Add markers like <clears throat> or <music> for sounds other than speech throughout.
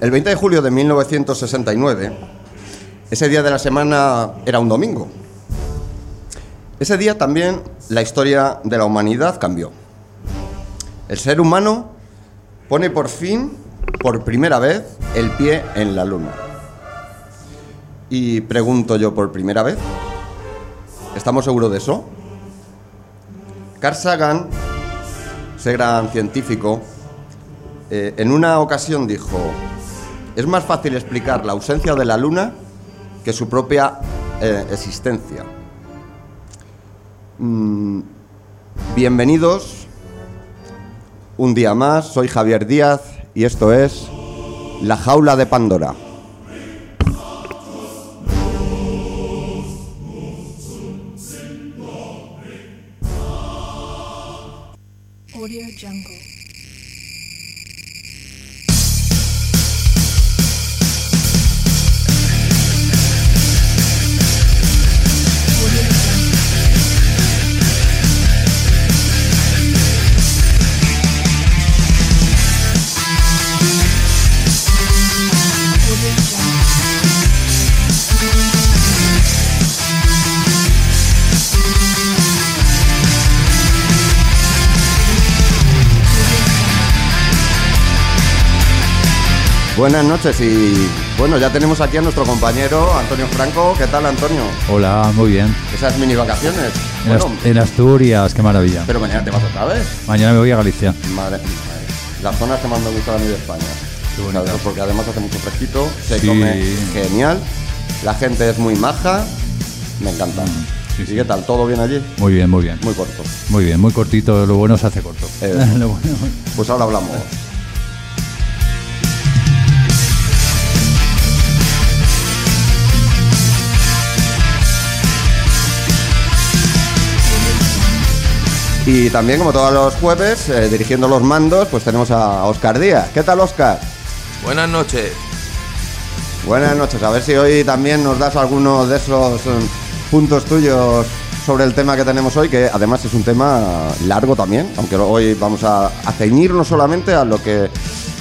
El 20 de julio de 1969, ese día de la semana era un domingo. Ese día también la historia de la humanidad cambió. El ser humano pone por fin, por primera vez, el pie en la luna. Y pregunto yo por primera vez, ¿estamos seguros de eso? Carl Sagan, ese gran científico, eh, en una ocasión dijo, es más fácil explicar la ausencia de la luna que su propia eh, existencia. Mm, bienvenidos un día más, soy Javier Díaz y esto es La Jaula de Pandora. Buenas noches y bueno, ya tenemos aquí a nuestro compañero Antonio Franco. ¿Qué tal, Antonio? Hola, muy bien. Esas mini vacaciones. En, Bueno, Ast- en Asturias, qué maravilla. pero mañana te vas otra vez. Mañana me voy a Galicia. Madre, madre. Las zonas que más me gustan a mí de España. Qué bonito. Porque además hace mucho fresquito, se Sí. come genial, la gente es muy maja, me encanta. Mm, sí, ¿Y sí. qué tal? ¿Todo bien allí? Muy bien, muy bien. Muy corto. Muy bien, muy cortito. Lo bueno se hace corto. Eh. <laughs> Lo bueno- Pues ahora hablamos. Y también, como todos los jueves, eh, dirigiendo los mandos, pues tenemos a Oscar Díaz. ¿Qué tal, Oscar? Buenas noches. Buenas noches. A ver si hoy también nos das alguno de esos eh, puntos tuyos sobre el tema que tenemos hoy, que además es un tema largo también, aunque hoy vamos a, a ceñirnos solamente a lo que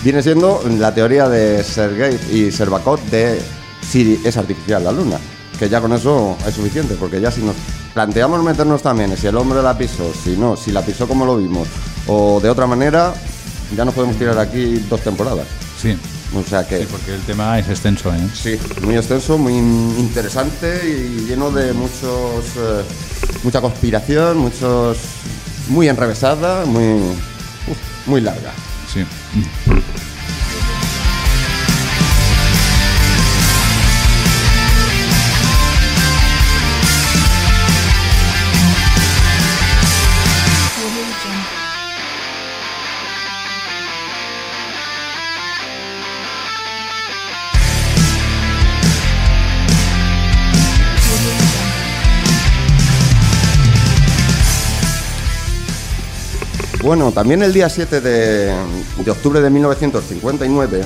viene siendo la teoría de Sergei y Servakov de si es artificial la luna. Que ya con eso es suficiente, porque ya si nos planteamos meternos también si el hombre la pisó, si no, si la pisó como lo vimos, o de otra manera, ya nos podemos tirar aquí dos temporadas. Sí, O sea que... sí, porque el tema es extenso, ¿eh? Sí, muy extenso, muy interesante y lleno de muchos eh, mucha conspiración, muchos muy enrevesada, muy muy larga. Sí. Bueno, también el día 7 de, octubre de 1959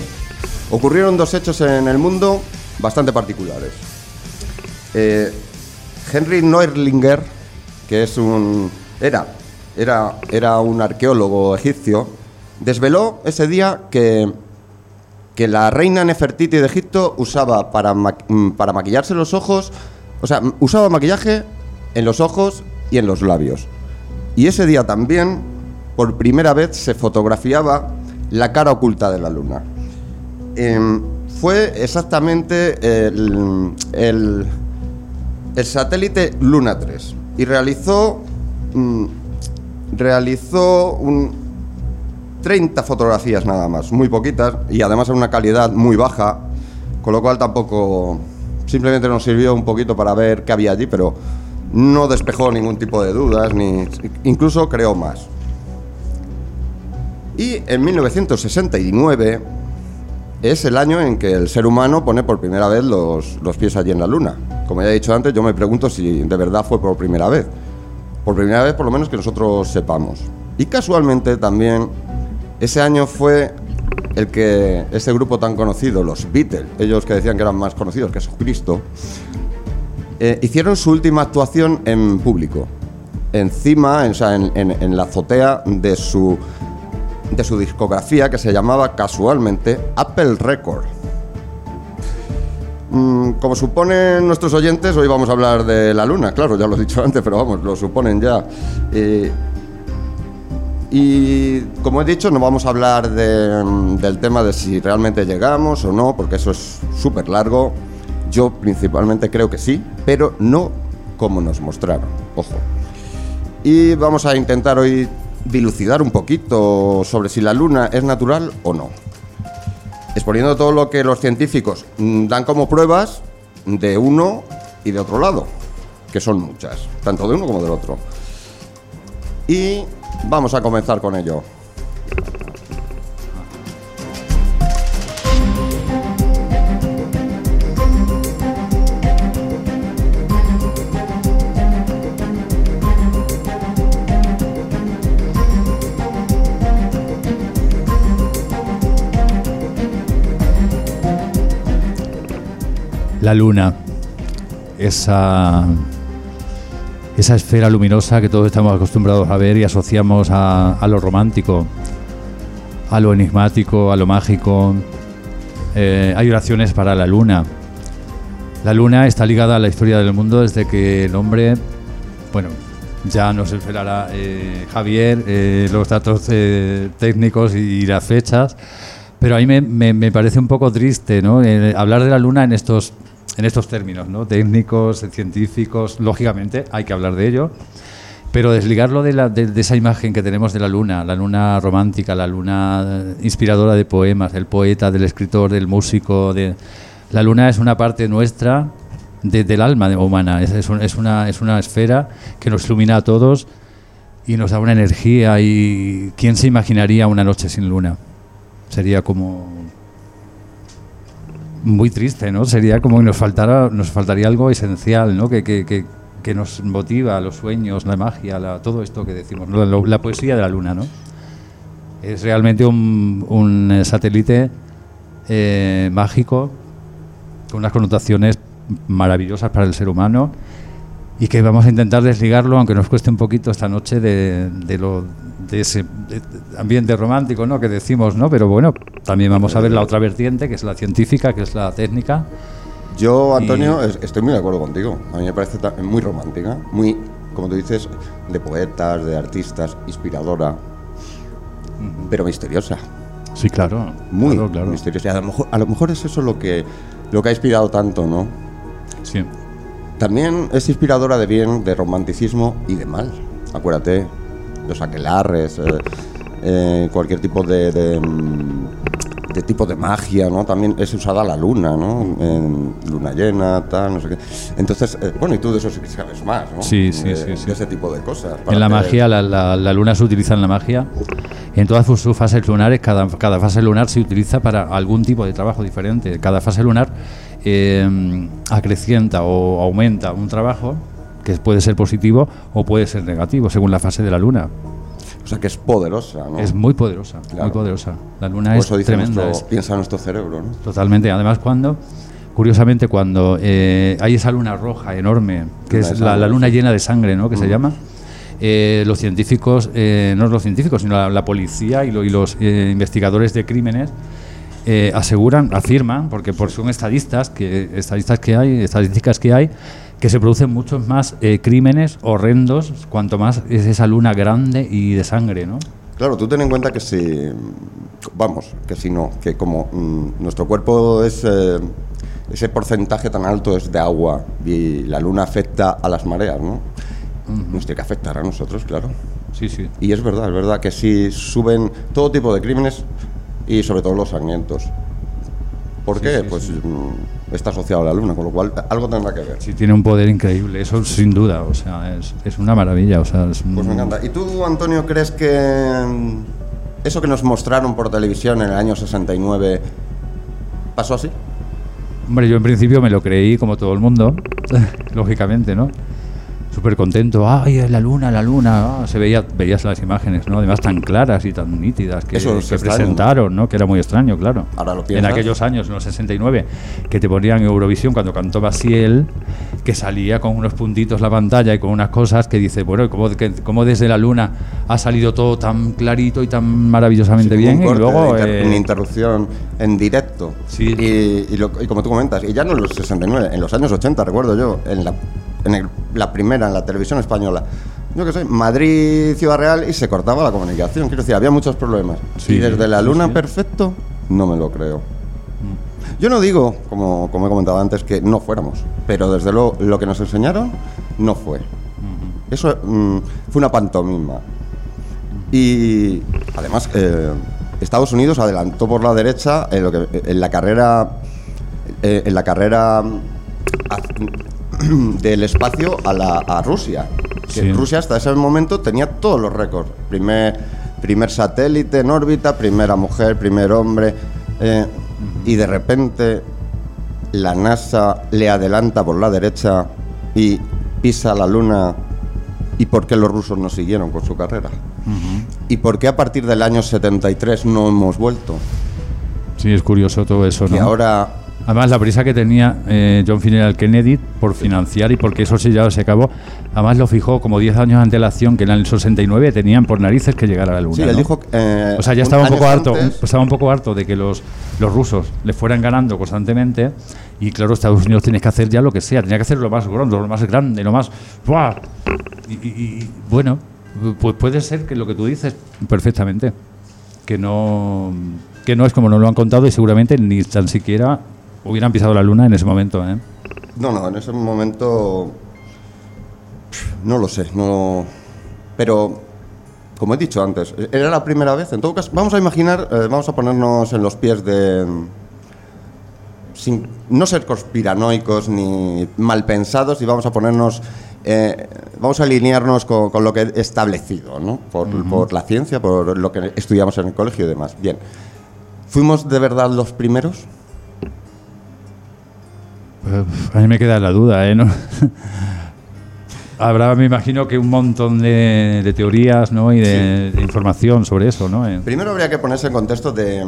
ocurrieron dos hechos en el mundo bastante particulares. Eh, Henry Neurlinger, que es un era era era un arqueólogo egipcio, desveló ese día que que la reina Nefertiti de Egipto usaba para, para maquillarse los ojos, o sea, usaba maquillaje en los ojos y en los labios. Y ese día también, por primera vez, se fotografiaba la cara oculta de la luna. Em, fue exactamente el, satélite Luna 3 y realizó, mm, realizó un, 30 fotografías nada más, muy poquitas y además en una calidad muy baja, con lo cual tampoco simplemente nos sirvió un poquito para ver qué había allí, pero no despejó ningún tipo de dudas, ni incluso creó más. Y en 1969 es el año en que el ser humano pone por primera vez los, los pies allí en la luna. Como ya he dicho antes, yo me pregunto si de verdad fue por primera vez. Por primera vez, por lo menos que nosotros sepamos. Y casualmente también ese año fue el que ese grupo tan conocido, los Beatles, ellos que decían que eran más conocidos que Jesucristo, eh, hicieron su última actuación en público, encima, en, en- en la azotea de su de su discografía que se llamaba casualmente Apple Record. Mm, Como suponen nuestros oyentes, hoy vamos a hablar de la luna, claro, ya lo he dicho antes, pero vamos, lo suponen ya. Eh, y como he dicho, no vamos a hablar de, mm, del tema de si realmente llegamos o no, porque eso es súper largo. Yo principalmente creo que sí, pero no como nos mostraron, ojo. Y vamos a intentar hoy dilucidar un poquito sobre si la luna es natural o no exponiendo todo lo que los científicos mm, dan como pruebas de uno y de otro lado, que son muchas, tanto de uno como del otro. Y vamos a comenzar con ello. La luna, esa, esa esfera luminosa que todos estamos acostumbrados a ver y asociamos a, lo romántico, a lo enigmático, a lo mágico. Eh, hay oraciones para la luna. La luna está ligada a la historia del mundo desde que el hombre, bueno, ya nos esperará eh, Javier, eh, los datos técnicos y las fechas, pero a mí me, me- me parece un poco triste ¿no? Hablar de la luna en estos, en estos términos, ¿no? técnicos, científicos, lógicamente hay que hablar de ello, pero desligarlo de, la- de- esa imagen que tenemos de la luna, la luna romántica, la luna eh, inspiradora de poemas, del poeta, del escritor, del músico, de... la luna es una parte nuestra de- del alma humana, es, es es una, es una esfera que nos ilumina a todos y nos da una energía y ¿quién se imaginaría una noche sin luna? Sería como muy triste, ¿no? Sería como que nos faltara, nos faltaría algo esencial, ¿no? Que, que- que- que nos motiva, los sueños, la magia, la- todo esto que decimos, ¿no? la, poesía de la luna, ¿no? Es realmente un, un, satélite eh, mágico con unas connotaciones maravillosas para el ser humano y que vamos a intentar desligarlo, aunque nos cueste un poquito esta noche, de, de lo, de ese ambiente romántico ¿no? que decimos, ¿no? pero bueno, también vamos a ver la otra vertiente, que es la científica, que es la técnica. Yo, Antonio, Y- estoy muy de acuerdo contigo. A mí me parece muy romántica, muy, como tú dices, de poetas, de artistas, inspiradora, pero misteriosa. Sí, claro. Muy claro, claro. misteriosa. A lo mejor, a lo mejor es eso lo que, lo que ha inspirado tanto, ¿no? Sí. También es inspiradora de bien, de romanticismo y de mal. Acuérdate, los aquelarres, eh, eh, cualquier tipo de, de, de tipo de magia, ¿no? También es usada la luna, ¿no? En luna llena, tal, no sé qué. Entonces, eh, bueno, y tú de eso sí que sabes más, ¿no? Sí, sí, De- sí, sí. De ese tipo de cosas. En la magia, la, la- la luna se utiliza en la magia. En todas sus, sus fases lunares, cada, cada fase lunar se utiliza para algún tipo de trabajo diferente. Cada fase lunar eh, acrecienta o aumenta un trabajo que puede ser positivo o puede ser negativo, según la fase de la luna. O sea, que es poderosa, ¿no? Es muy poderosa, Claro. muy poderosa. La luna Por es eso dice tremenda. nuestro- es- piensa nuestro cerebro, ¿no? Totalmente. Además, cuando, curiosamente, cuando eh, hay esa luna roja enorme, que es la, luna llena de sangre, ¿no? Que se llama, eh, los científicos, eh, no los científicos, sino la, la policía y, lo- y los eh, investigadores de crímenes eh, aseguran, afirman, porque por, son estadistas que, estadistas que hay, estadísticas que hay, que se producen muchos más eh, crímenes horrendos cuanto más es esa luna grande y de sangre, ¿no? Claro, tú ten en cuenta que si, vamos, que si no, que como mm, nuestro cuerpo es, eh, ese porcentaje tan alto es de agua y la luna afecta a las mareas, ¿no? Nos tiene que afectar a nosotros, claro. Sí, sí. Y es verdad, es verdad que si suben todo tipo de crímenes y sobre todo los sangrientos. ¿Por Sí, qué? sí, pues sí. mm, está asociado a la luna, con lo cual algo tendrá que ver. Sí, tiene un poder increíble, eso sin duda, o sea, es, es una maravilla, o sea, es un- Pues me encanta. ¿Y tú, Antonio, crees que mm, eso que nos mostraron por televisión en el año 69 pasó así? Hombre, yo en principio me lo creí como todo el mundo, <laughs> lógicamente, ¿no? Súper contento. ¡Ay, la luna, la luna! Ah, se veía, veías las imágenes, ¿no? Además tan claras y tan nítidas que, Eso es que extraño. presentaron, ¿no? Que era muy extraño, claro. Ahora lo en piensas. aquellos años, en los 69, que te ponían en Eurovisión cuando cantó Basiel, que salía con unos puntitos la pantalla y con unas cosas que dice, bueno, ¿cómo, que- cómo desde la luna ha salido todo tan clarito y tan maravillosamente Sí, bien? un Y luego... inter- eh, una interrupción en directo. Sí. Y, y lo- y como tú comentas, y ya no en los 69, en los años 80, recuerdo yo, en la, en el- la primera, en la televisión española. Yo que sé, Madrid, Ciudad Real, y se cortaba la comunicación. Quiero decir, había muchos problemas. Sí, y desde la luna sí. perfecto, no me lo creo. Yo no digo, como, como he comentado antes, que no fuéramos, pero desde luego lo que nos enseñaron no fue. Eso mm, fue una pantomima. Y además, eh, Estados Unidos adelantó por la derecha en, lo que, en la carrera, eh, en la carrera mm, <clears throat> del espacio a, la, a Rusia. Que Sí. Rusia hasta ese momento tenía todos los récords. Primer, primer satélite en órbita, primera mujer, primer hombre. eh, Y de repente la NASA le adelanta por la derecha y pisa la luna. ¿Y por qué los rusos no siguieron con su carrera? ¿Y por qué a partir del año 73 no hemos vuelto? Sí, es curioso todo eso, ¿no? Y ahora Además, la prisa que tenía eh, John F. Kennedy por financiar y porque eso sí ya se acabó, además lo fijó como 10 años de antelación, que en el 69 tenían por narices que llegar a la Luna. Sí, él ¿no? dijo. eh, O sea, ya estaba un poco harto, estaba un poco harto de que los, los rusos le fueran ganando constantemente y claro, Estados Unidos tiene que hacer ya lo que sea, tenía que hacer lo más gordo, lo más grande, lo más... ¡buah! Y, y- y, bueno, pues puede ser que lo que tú dices perfectamente, que no, que no es como nos lo han contado y seguramente ni tan siquiera hubieran pisado la luna en ese momento. ¿eh? No, no, en ese momento. No lo sé, no. Pero, como he dicho antes, era la primera vez. En todo caso, vamos a imaginar, eh, vamos a ponernos en los pies de. Sin no ser conspiranoicos ni mal pensados y vamos a ponernos. eh, vamos a alinearnos con, con lo que he establecido, ¿no? Por, por la ciencia, por lo que estudiamos en el colegio y demás. Bien. ¿Fuimos de verdad los primeros? A mí me queda la duda, ¿eh? ¿No? <laughs> Habrá, me imagino que un montón de, de teorías ¿no? y de, de información sobre eso, ¿no? Primero habría que ponerse en contexto de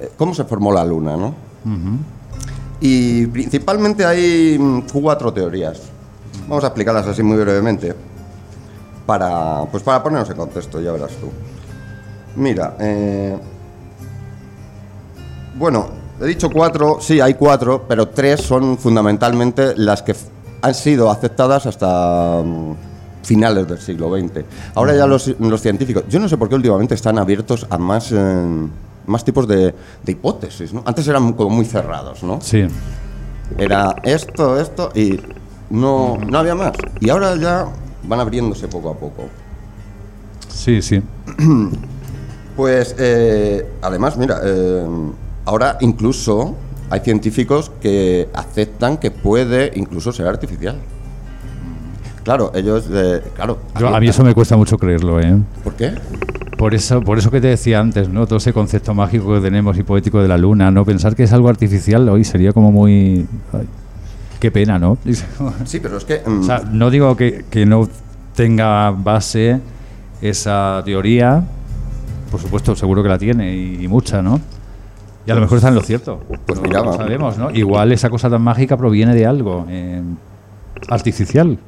eh, cómo se formó la Luna, ¿no? Y principalmente hay mm, cuatro teorías. Vamos a explicarlas así muy brevemente para, pues para ponernos en contexto, ya verás tú. Mira, eh, bueno, he dicho cuatro, sí, hay cuatro, pero tres son fundamentalmente las que han sido aceptadas hasta mm, finales del siglo XX. Ahora ya los, los científicos, yo no sé por qué últimamente están abiertos a más, eh, más tipos de, de hipótesis, ¿no? Antes eran como muy cerrados, ¿no? sí, Era esto, esto y no, no había más. Y ahora ya van abriéndose poco a poco. sí, sí. <clears throat> Pues eh, además, mira, eh, ahora incluso hay científicos que aceptan que puede incluso ser artificial. Claro, ellos, eh, claro. Yo- a mí eso me cuesta mucho creerlo, ¿eh? ¿Por qué? Por eso, por eso que te decía antes, ¿no? Todo ese concepto mágico que tenemos y poético de la luna, ¿no? Pensar que es algo artificial hoy sería como muy... ay, qué pena, ¿no? <laughs> Sí, pero es que mm, O sea, no digo que, que no tenga base esa teoría, por supuesto, seguro que la tiene y, y mucha, ¿no? Y a lo mejor está en lo cierto. Pues No mira, va. sabemos, ¿no? Igual esa cosa tan mágica proviene de algo eh, artificial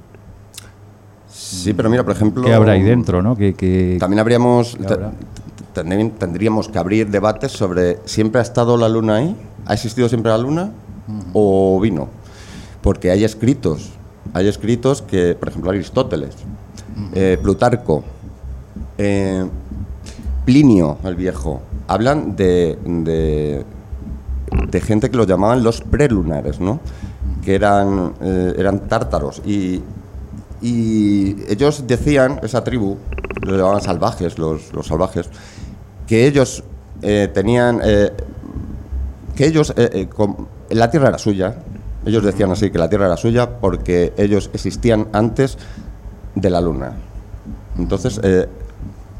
sí, pero mira, por ejemplo, que habrá ahí dentro, ¿no? Que- También habríamos ¿Qué habrá? tendríamos que abrir debates sobre siempre ha estado la luna ahí, ha existido siempre la luna o vino, porque hay escritos, hay escritos que, por ejemplo, Aristóteles, eh, Plutarco, eh, Plinio el Viejo, hablan de, de, gente que los llamaban los prelunares, ¿no? Que eran, eh, eran tártaros y, y ellos decían, esa tribu, los llamaban salvajes, los, los salvajes, que ellos eh, tenían, eh, que ellos, la tierra era suya, ellos decían así, que la tierra era suya porque ellos existían antes de la luna. Entonces,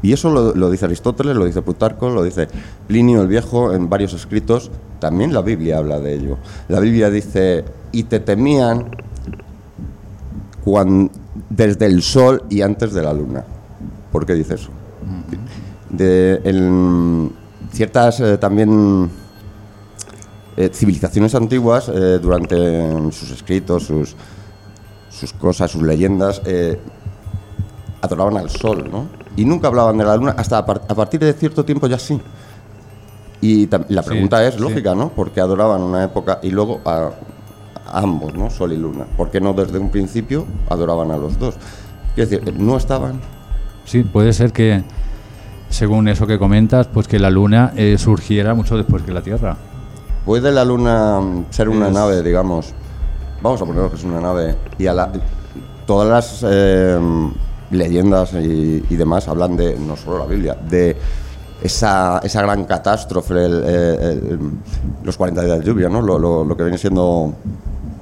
y eso lo, lo dice Aristóteles, lo dice Plutarco, lo dice Plinio el Viejo en varios escritos. También la Biblia habla de ello. La Biblia dice, y te temían cuan- desde el Sol y antes de la Luna. ¿Por qué dice eso? De, en ciertas eh, también eh, civilizaciones antiguas, eh, durante sus escritos, sus, sus cosas, sus leyendas, adoraban al Sol, ¿no? Y nunca hablaban de la Luna, hasta a, par- a partir de cierto tiempo ya sí. Y la Sí, pregunta es sí. lógica, ¿no? Porque adoraban una época y luego a, a ambos, ¿no? Sol y Luna. ¿Por qué no desde un principio adoraban a los dos? Quiero decir, no estaban. Sí, puede ser que, según eso que comentas, pues que la Luna eh, surgiera mucho después que la Tierra. ¿Puede la Luna mm, ser una Es- nave, digamos? Vamos a poner que es una nave. Y a la- todas las eh, leyendas y, y demás hablan de, no solo la Biblia, de esa, esa gran catástrofe, el- el- los 40 días de lluvia, ¿no? Lo, lo- lo que viene siendo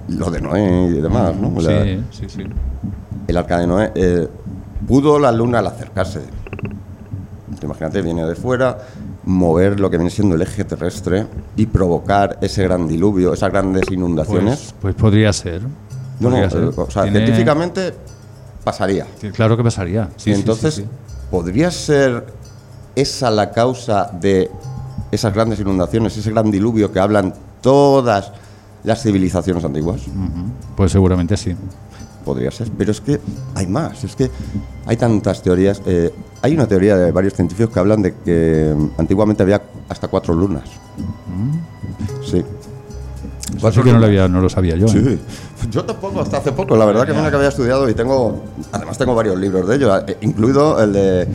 lo de Noé y demás, ¿no? Sí, sí, sí. el arca de Noé, eh, pudo la luna al acercarse. Imagínate, viene de fuera, mover lo que viene siendo el eje terrestre y provocar ese gran diluvio, esas grandes inundaciones. Pues, pues podría ser. no, no, eh, o sea, Tiene- científicamente pasaría. Sí, Claro que pasaría. Sí, y sí, entonces, sí, sí. ¿podría ser esa la causa de esas grandes inundaciones, ese gran diluvio que hablan todas las civilizaciones antiguas? Pues seguramente sí. Podría ser, pero es que hay más, es que hay tantas teorías. eh, hay una teoría de varios científicos que hablan de que antiguamente había hasta cuatro lunas. Sí. Eso sí que no lo, había, no lo sabía yo. ¿eh? <laughs> Yo tampoco, hasta hace poco, la verdad que que había estudiado y tengo, además tengo varios libros de ello, eh, incluido el de,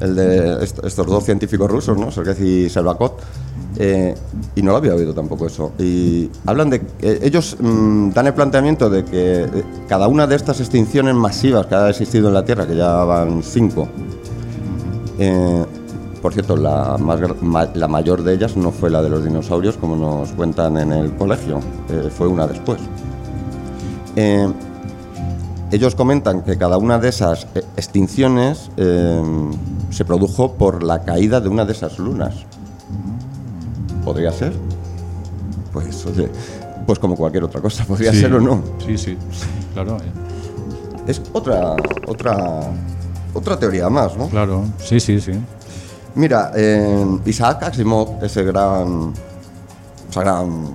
el de est- estos dos científicos rusos, ¿no? Sergei y Selvakov, eh, y no lo había oído tampoco eso. Y hablan de, que ellos mm, dan el planteamiento de que eh, cada una de estas extinciones masivas que ha existido en la Tierra, que ya van cinco, eh, por cierto, la, más, la mayor de ellas no fue la de los dinosaurios, como nos cuentan en el colegio, eh, fue una después. Eh, ellos comentan que cada una de esas eh, extinciones eh, se produjo por la caída de una de esas lunas. ¿Podría ser? Pues, oye, pues como cualquier otra cosa, podría Sí. ser o no. Sí, sí. Claro. Es otra, otra, otra teoría más, ¿no? claro. Sí, sí, sí. Mira, eh, Isaac Asimov, ese gran, ese gran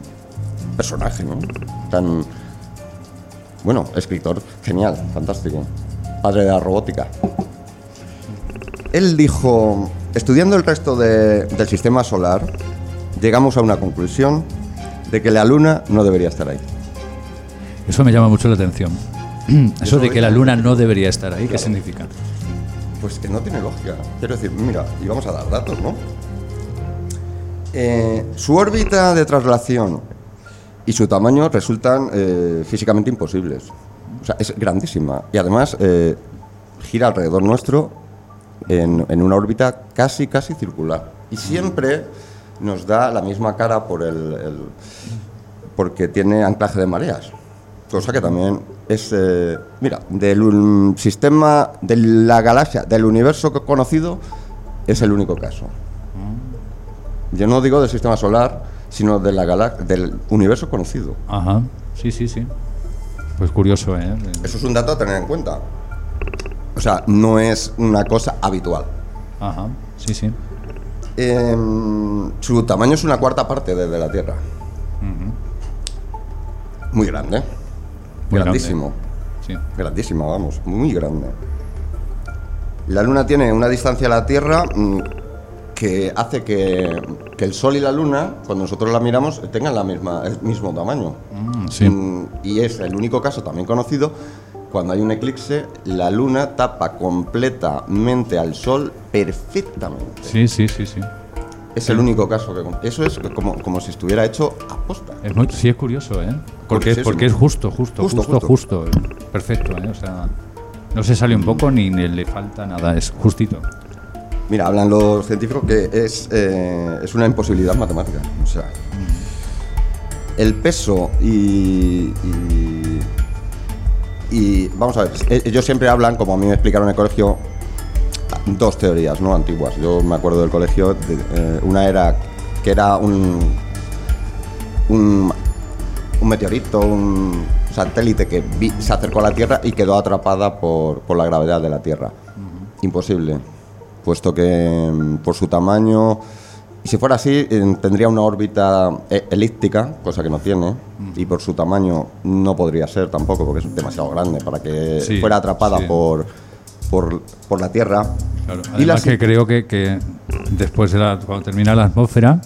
personaje, ¿no? Tan, bueno, escritor genial, fantástico, padre de la robótica. Él dijo, estudiando el resto de- del sistema solar, llegamos a una conclusión de que la Luna no debería estar ahí. Eso me llama mucho la atención. <clears throat> Eso de que la Luna no debería estar ahí, ¿qué Claro. significa? Pues que no tiene lógica. Quiero decir, mira, y vamos a dar datos, ¿no? Eh, su órbita de traslación y su tamaño resultan eh, físicamente imposibles. O sea, es grandísima. Y además eh, gira alrededor nuestro en, en una órbita casi, casi circular. Y siempre nos da la misma cara por el, el- porque tiene anclaje de mareas. Cosa que también es, eh, mira, del un sistema, de la galaxia, del universo que- conocido, es el único caso. Yo no digo del sistema solar, sino de la galax- del universo conocido. Ajá. Sí, sí, sí. Pues curioso, ¿eh? Eso es un dato a tener en cuenta. O sea, no es una cosa habitual. Ajá. Sí, sí. Em, su tamaño es una cuarta parte de, de la Tierra. Muy grande. Muy Grandísimo. Sí. Grandísima, vamos, muy grande. La Luna tiene una distancia a la Tierra mm, que hace que, que el Sol y la Luna, cuando nosotros la miramos, tengan la misma, el mismo tamaño. Mm, sí. Mm, Y es el único caso también conocido cuando hay un eclipse, la Luna tapa completamente al Sol perfectamente. Sí, sí, sí, sí. Es el único caso que... Eso es como, como si estuviera hecho a posta. Es muy, sí, es curioso, ¿eh? Porque, porque es justo, justo, Justo, justo, justo. Perfecto, ¿eh? O sea, no se sale un poco ni le falta nada, es justito. Mira, hablan los científicos que es, eh, es una imposibilidad matemática. O sea, el peso y, y, y- vamos a ver, e- ellos siempre hablan, como a mí me explicaron en el colegio, dos teorías no antiguas. Yo me acuerdo del colegio, de- eh, una era que era un, un, un meteorito, un, satélite que vi- se acercó a la Tierra y quedó atrapada por, por la gravedad de la Tierra. Imposible, puesto que mm, por su tamaño, y si fuera así, eh, tendría una órbita eh, elíptica, cosa que no tiene, y por su tamaño no podría ser tampoco, porque es demasiado grande para que Sí, fuera atrapada sí. por, por, por la Tierra. Claro, Y la que creo que, que después de la, cuando termina la atmósfera,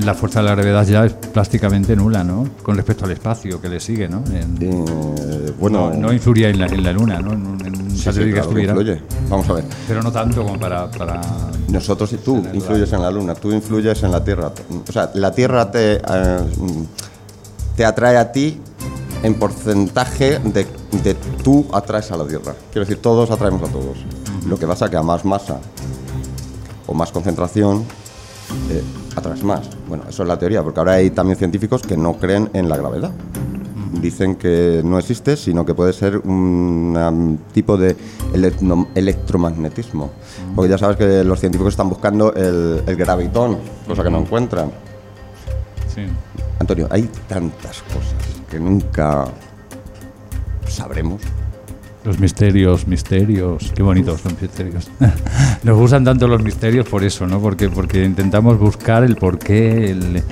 la fuerza de la gravedad ya es prácticamente nula, ¿no? Con respecto al espacio que le sigue, ¿no? En- Eh, bueno, no, no influiría en la, en la Luna, ¿no? En, en un sí, sí, claro que influye. Vamos a ver. Pero no tanto como para... para Nosotros y tú influyes en la Luna, tú influyes en la Tierra. O sea, la Tierra te, eh, te atrae a ti en porcentaje de, de tú atraes a la Tierra. Quiero decir, todos atraemos a todos. Lo que pasa que a más masa o más concentración eh, atraes más. Bueno, eso es la teoría, porque ahora hay también científicos que no creen en la gravedad. Dicen que no existe, sino que puede ser un tipo de electro- electromagnetismo. Porque ya sabes que los científicos están buscando el, el gravitón, cosa que no encuentran. sí. Antonio, hay tantas cosas que nunca sabremos. Los misterios, misterios, qué bonitos los misterios. <laughs> Nos gustan tanto los misterios por eso, ¿no? Porque, porque intentamos buscar el porqué, el,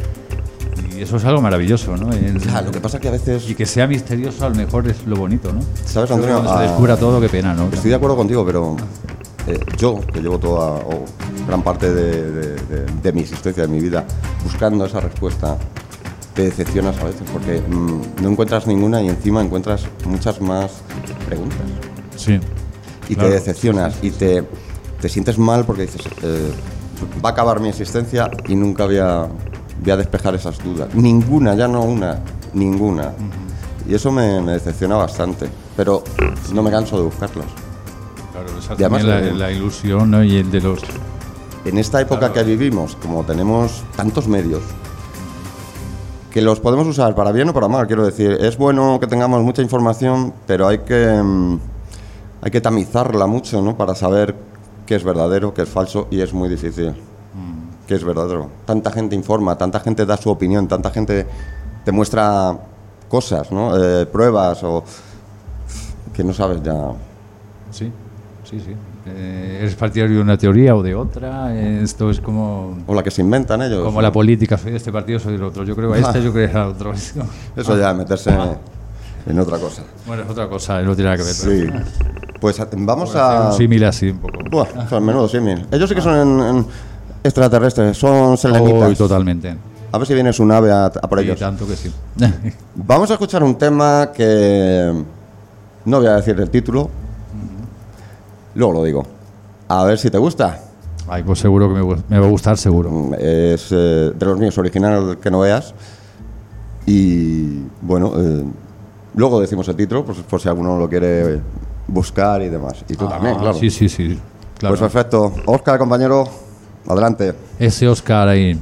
y eso es algo maravilloso, ¿no? El- Ya, lo que pasa es que a veces... y que sea misterioso a lo mejor es lo bonito, ¿no? ¿Sabes, Antonio? Cuando se Ah, descubra todo, qué pena, ¿no? Estoy de acuerdo contigo, pero eh, yo, que llevo toda o gran parte de, de- de- de mi existencia, de mi vida, buscando esa respuesta, te decepcionas a veces porque mm, no encuentras ninguna y encima encuentras muchas más preguntas. Sí. Y Claro. te decepcionas y te, te sientes mal porque dices, eh, va a acabar mi existencia y nunca voy a, voy a despejar esas dudas. Ninguna, ya no una, ninguna. Y eso me, me decepciona bastante, pero no me canso de buscarlas. Claro, esa Y además, la, eh, la ilusión ¿no? y el de los... En esta época que vivimos, como tenemos tantos medios, que los podemos usar para bien o para mal, quiero decir, es bueno que tengamos mucha información, pero hay que, mm, hay que tamizarla mucho, ¿no? Para saber qué es verdadero, qué es falso, y es muy difícil. ¿Qué es verdadero? Tanta gente informa, tanta gente da su opinión, tanta gente te muestra cosas, ¿no? Eh, pruebas o que no sabes ya. Sí, sí, sí. Eh, ¿Eres partidario de una teoría o de otra? Eh, esto es como... O la que se inventan ellos. Como la política, soy de este partido, soy del otro. Yo creo a este, yo creo al otro. <laughs> Eso ya, meterse en otra cosa. Bueno, es otra cosa, no tiene nada que ver. Sí. Pues a- vamos a. Un símil así un poco. Buah, son menudo símil. Ellos sí que son en- en extraterrestres, son selenitas. Hoy totalmente. A ver si viene su nave a, a por ellos. tanto que sí. Vamos a escuchar un tema que. No voy a decir el título. Luego lo digo. A ver si te gusta. Ay, pues seguro que me, me va a gustar, seguro. Mm, Es eh, de los míos, original que no veas. Y bueno, eh, luego decimos el título, por, por si alguno lo quiere buscar y demás. Y tú también, Ah, claro. Sí, sí, sí. Claro. Pues perfecto. Oscar, compañero, adelante. Ese Oscar ahí.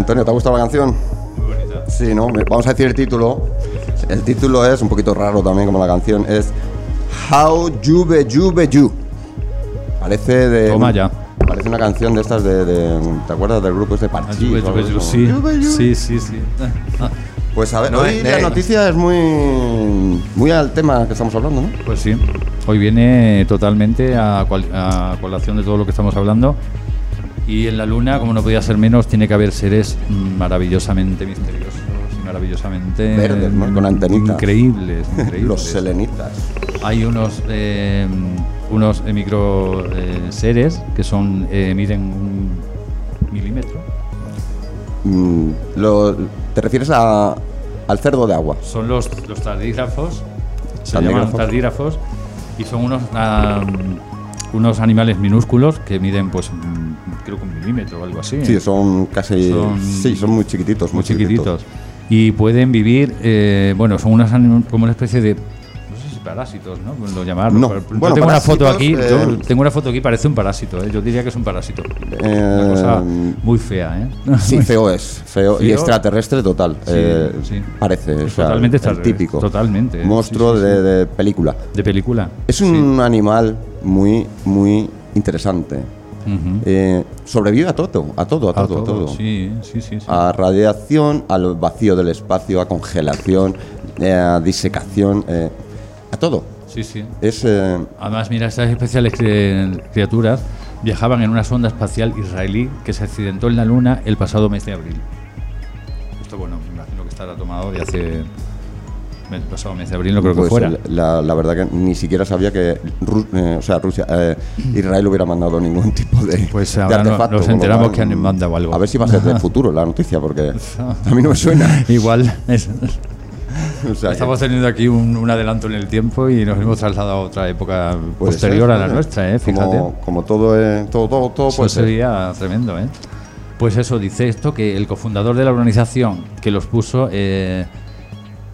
Antonio, ¿te ha gustado la canción? Muy bonita. Sí, ¿no? Vamos a decir el título. El título es un poquito raro también como la canción. Es How Juve Juve You. Parece de... Toma ya. Parece una canción de estas de... de- ¿Te acuerdas del grupo este Parchís? o algo así como- Sí, sí, sí, sí. <laughs> Pues a ver, No, hoy eh, la eh. noticia es muy... Muy al tema que estamos hablando, ¿no? Pues sí, hoy viene totalmente a, cual- a colación de todo lo que estamos hablando. Y en la luna, como no podía ser menos, tiene que haber seres maravillosamente misteriosos y maravillosamente Verdes, ¿no? Con antenitas. increíbles, <laughs> increíbles. Los selenitas. Hay unos eh, unos eh, micro eh, seres que son eh, miden un milímetro. Mm, lo- ¿Te refieres a- al cerdo de agua? Son los, los tardígrafos. Se Tardígrafos. llaman tardígrafos y son unos ah, unos animales minúsculos que miden pues creo que un milímetro o algo así. Sí, son casi... Son- sí, son muy chiquititos, muy chiquititos. Y pueden vivir, eh, bueno, son unas como una especie de, no sé si parásitos, ¿no? Lo llamaron. No. Yo Bueno, tengo una foto aquí, parásitos, yo eh, tengo una foto aquí, parece un parásito, ¿eh? Yo diría que es un parásito. Eh, Una cosa muy fea, ¿eh? <laughs> Sí, feo es, feo, y Feo. extraterrestre total. Sí, eh, sí. Parece, o sea, Totalmente el típico. totalmente, Monstruo sí, de, de película. De película. Es un animal muy, muy interesante. Eh, sobrevive a todo, a todo, a todo, a todo. Sí, sí, sí. sí. A radiación, al vacío del espacio, a congelación, eh, a disecación, eh, a todo. Sí, sí. Es Además, mira, estas especiales cri- criaturas viajaban en una sonda espacial israelí que se accidentó en la Luna el pasado mes de abril. Esto, bueno, me imagino que estará tomado de hace. Pasado mes de abril, no creo que pues, fuera. La, la verdad que ni siquiera sabía que Ru- eh, o sea, Rusia, eh, Israel hubiera mandado ningún tipo de, Pues de ahora no- artefacto, nos enteramos cual, que han mandado algo. A ver si va a ser del <laughs> futuro la noticia, porque a mí no me suena. <laughs> Igual es- <laughs> O sea, que estamos teniendo aquí un, un adelanto en el tiempo y nos hemos trasladado a otra época posterior ser, a la ¿no? nuestra, ¿eh? Fíjate. Como, como todo, eh, todo, todo, todo Eso puede ser. sería tremendo, ¿eh? Pues eso, dice esto, que el cofundador de la organización que los puso eh,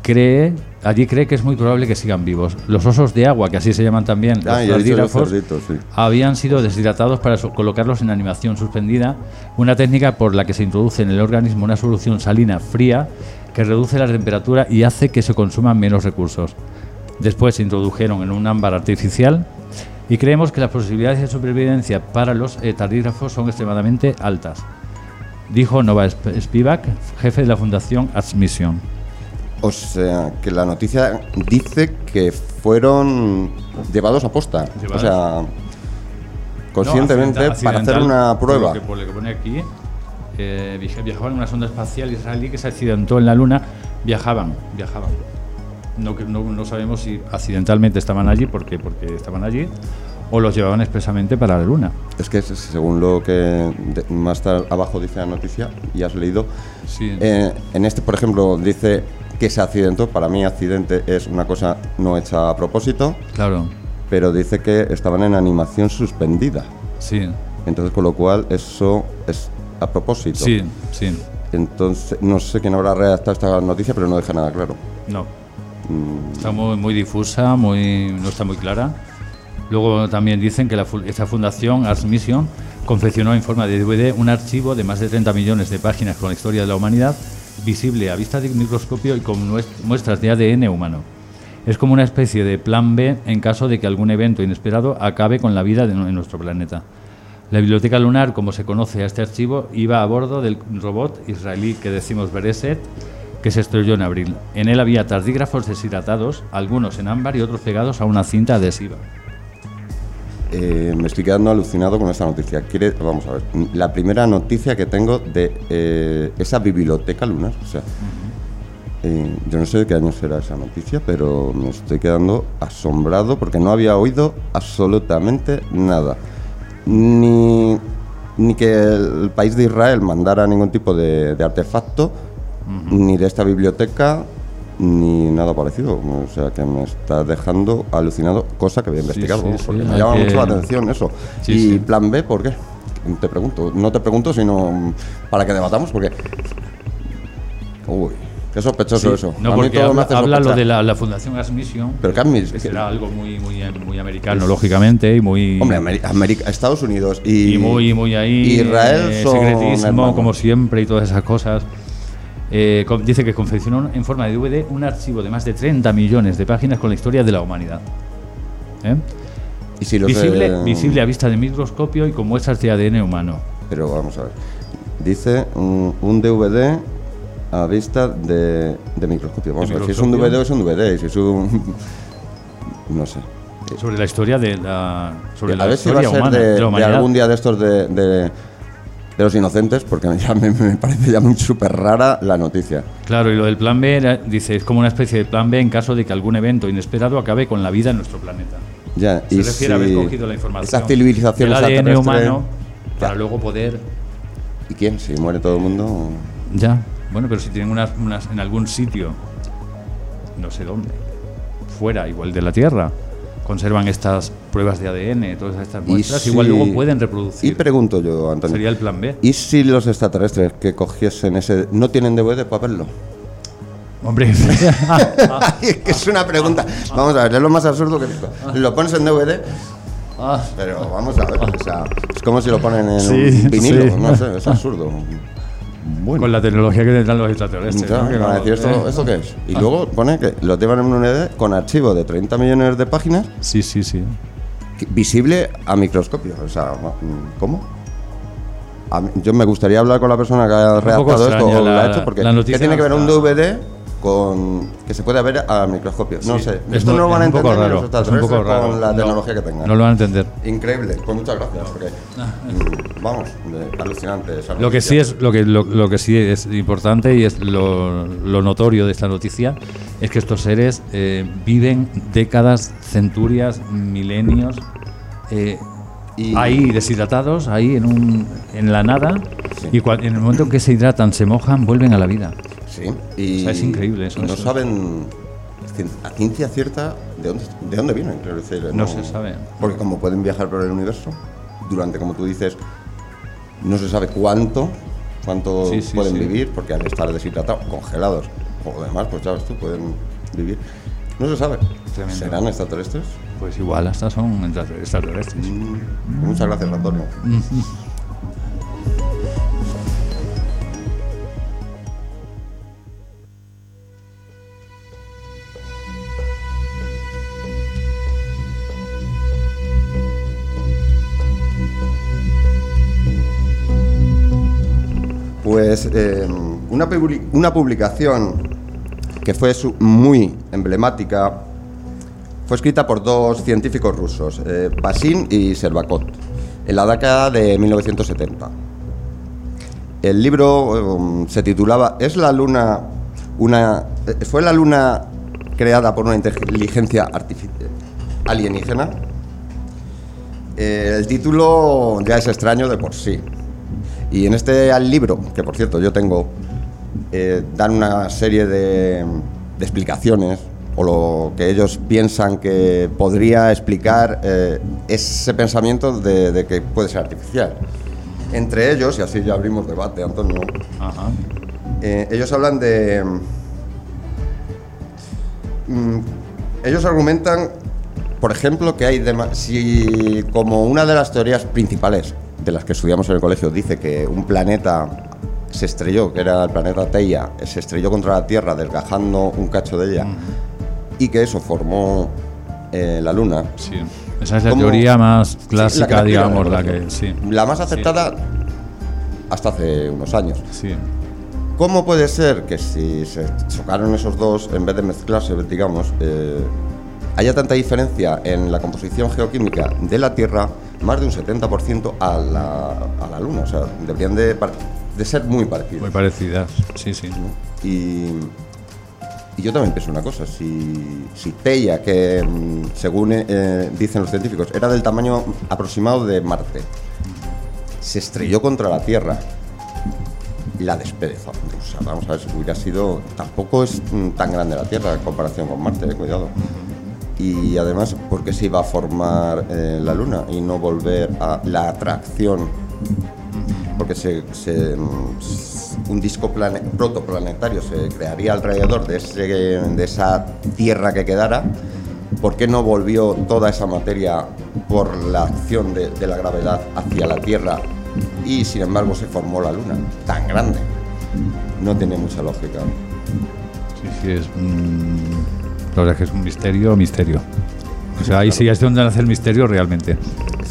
cree, allí cree que es muy probable que sigan vivos. Los osos de agua, que así se llaman también, los Ah, los sí. habían sido deshidratados para colocarlos en animación suspendida, una técnica por la que se introduce en el organismo una solución salina fría que reduce la temperatura y hace que se consuman menos recursos. Después se introdujeron en un ámbar artificial y creemos que las posibilidades de supervivencia para los eh, tardígrafos son extremadamente altas, dijo Nova Sp- Spivak, jefe de la fundación Ars Mission. O sea, que la noticia dice que fueron llevados a posta. Llevados. O sea, conscientemente No, para hacer una por prueba. lo que- Por lo que pone aquí, eh, viaj- viajaban en una sonda espacial israelí que se accidentó en la Luna. Viajaban, viajaban. No, que- no, no sabemos si accidentalmente estaban allí, porque, porque estaban allí, o los llevaban expresamente para la Luna. Es que según lo que más abajo dice la noticia, y has leído, Sí. eh, en este, por ejemplo, dice que se accidentó. Para mí, accidente es una cosa no hecha a propósito, Claro, pero dice que estaban en animación suspendida. sí, Entonces, con lo cual, eso es a propósito. sí, sí. Entonces, no sé quién habrá redactado esta noticia, pero no deja nada claro. No. Mm, Está muy, muy difusa, muy, no está muy clara. Luego también dicen que la esta fundación, Ars Mission, confeccionó en forma de DVD un archivo de más de 30 millones de páginas con la historia de la humanidad, visible a vista de microscopio y con muest- muestras de ADN humano. Es como una especie de plan B en caso de que algún evento inesperado acabe con la vida de nuestro planeta. La biblioteca lunar, como se conoce a este archivo, iba a bordo del robot israelí que decimos Bereset, que se estrelló en abril. En él había tardígrafos deshidratados, algunos en ámbar y otros pegados a una cinta adhesiva. Eh, me estoy quedando alucinado con esta noticia. Quiere, vamos a ver, la primera noticia que tengo de eh, esa biblioteca lunar. O sea, eh, yo no sé de qué año será esa noticia, pero me estoy quedando asombrado porque no había oído absolutamente nada. Ni, ni que el país de Israel mandara ningún tipo de, de artefacto, ni de esta biblioteca, ni nada parecido. O sea, que me está dejando alucinado, cosa que voy a investigar, sí, vamos, sí, porque me llama que- mucho la atención eso. Y plan B, ¿por qué? Te pregunto, no te pregunto, sino para que debatamos, porque... Uy, qué sospechoso eso. No, A mí porque todo me habla, hace habla lo de la, la Fundación Ars Mission, Pero que admis- que será algo muy, muy, muy americano, lógicamente, y muy... Hombre, Ameri- América, Estados Unidos y, y muy muy ahí Israel eh, son secretismo hermanos. como siempre y todas esas cosas Eh, dice que confeccionó en forma de DVD un archivo de más de 30 millones de páginas con la historia de la humanidad ¿Eh? Y si los visible, de- visible a vista de microscopio y con muestras de ADN humano Pero vamos a ver. Dice un, un DVD a vista de, de microscopio. Vamos De a ver, si es un. DVD es un DVD, si es un... <laughs> no sé. sobre la historia de la sobre a la ver si va a ser humana de, de de algún día de estos de, de- los inocentes, porque <laughs> ya me, me parece ya muy súper rara la noticia. Claro, y lo del plan B dice es como una especie de plan B en caso de que algún evento inesperado acabe con la vida en nuestro planeta. Ya, Se y refiere a haber cogido la información. Esa civilización del ADN humano para Ya. luego poder ¿Y quién? Si muere todo el mundo... Ya, bueno, pero si tienen unas, unas en algún sitio, no sé dónde, fuera, igual de la Tierra, conservan estas pruebas de ADN, todas estas Y muestras, igual si- luego pueden Y reproducir. pregunto yo, Antonio. Sería el plan B. ¿Y si los extraterrestres que cogiesen ese no tienen DVD para verlo? Hombre, <laughs> es que es una pregunta. Vamos a ver, es lo más absurdo que. Lo pones en DVD, Ah, pero vamos a ver. O sea, es como si lo ponen en Sí, un vinilo. sí. No sé, es absurdo. Bueno. con la tecnología que tendrán los extraterrestres. Ya, ¿no? Que van a vamos, decir, ¿esto, eh. ¿esto qué es? Y luego pone que lo llevan en un DVD con archivo de 30 millones de páginas Sí, sí, sí. visible a microscopio. O sea, ¿cómo? A mí- yo me gustaría hablar con la persona que ha redactado esto o lo la- ha hecho, porque la ¿qué tiene que ver un DVD con que se puede ver a microscopio? No Sí, sé. es Esto muy- no lo van a entender los raro, es un poco extraterrestres raro. con la No, tecnología que tengan. No lo van a entender. Increíble, pues muchas gracias, porque mm, vamos, de- alucinante. esa Lo que sí es lo que lo, lo que sí es importante y es lo, lo notorio de esta noticia es que estos seres eh, viven décadas, centurias, milenios eh, Y- ahí deshidratados, ahí en un en la nada Sí. y en el momento en que se hidratan, se mojan, vuelven a la vida. Sí, y O sea, es increíble eso, y no eso. saben a ciencia cierta de dónde, de dónde vienen, quiero decir. No se sabe. Porque como pueden viajar por el universo, durante, como tú dices, no se sabe cuánto, cuánto Sí, sí, pueden sí. vivir, porque al estar deshidratados, congelados o demás, pues ya ves tú, pueden vivir. No se sabe. Tremendo. ¿Serán extraterrestres? Pues igual hasta son extra- extraterrestres. Mm, Muchas gracias, Antonio. <laughs> Eh, una, una publicación que fue muy emblemática fue escrita por dos científicos rusos, eh, Basin y Servakot, en la década de 1970. El libro eh, se titulaba ¿Es la luna una eh, fue la luna creada por una inteligencia alienígena? El título ya es extraño de por sí. Y en este libro, que por cierto yo tengo, eh, dan una serie de, de explicaciones o lo que ellos piensan que podría explicar eh, ese pensamiento de, de que puede ser artificial. Entre ellos, y así ya abrimos debate, Antonio, Ajá. eh, ellos hablan de... mm, ellos argumentan, por ejemplo, que hay... si como una de las teorías principales de las que estudiamos en el colegio dice que un planeta se estrelló, que era el planeta Teia, se estrelló contra la Tierra desgajando un cacho de ella y que eso formó eh, la Luna, Sí. Esa es la ¿Cómo? teoría más Sí, clásica, la digamos, la que sí. La más aceptada hasta hace unos años. Sí. ¿Cómo puede ser que si se chocaron esos dos, en vez de mezclarse, digamos, eh, haya tanta diferencia en la composición geoquímica de la Tierra, más de un 70% a la, a la Luna? O sea, deberían de, ser muy parecidos. Muy parecidas. Sí, sí. ¿no? Y, y yo también pienso una cosa, si, si Teia, que mm, según eh, dicen los científicos, era del tamaño aproximado de Marte, se estrelló contra la Tierra, la despedazó. O sea, vamos a ver si hubiera sido... Tampoco es mm, tan grande la Tierra en comparación con Marte, eh, cuidado. Y además, ¿por qué se iba a formar eh, la Luna y no volver a la atracción porque se, se, mm, un disco plane- protoplanetario se crearía alrededor de, ese, de esa tierra que quedara, ¿por qué no volvió toda esa materia por la acción de, de la gravedad hacia la Tierra y sin embargo se formó la Luna tan grande? No tiene mucha lógica. Sí, sí, es. mm, la verdad es que es un misterio, misterio. O sea, ahí sí es donde nace el misterio realmente.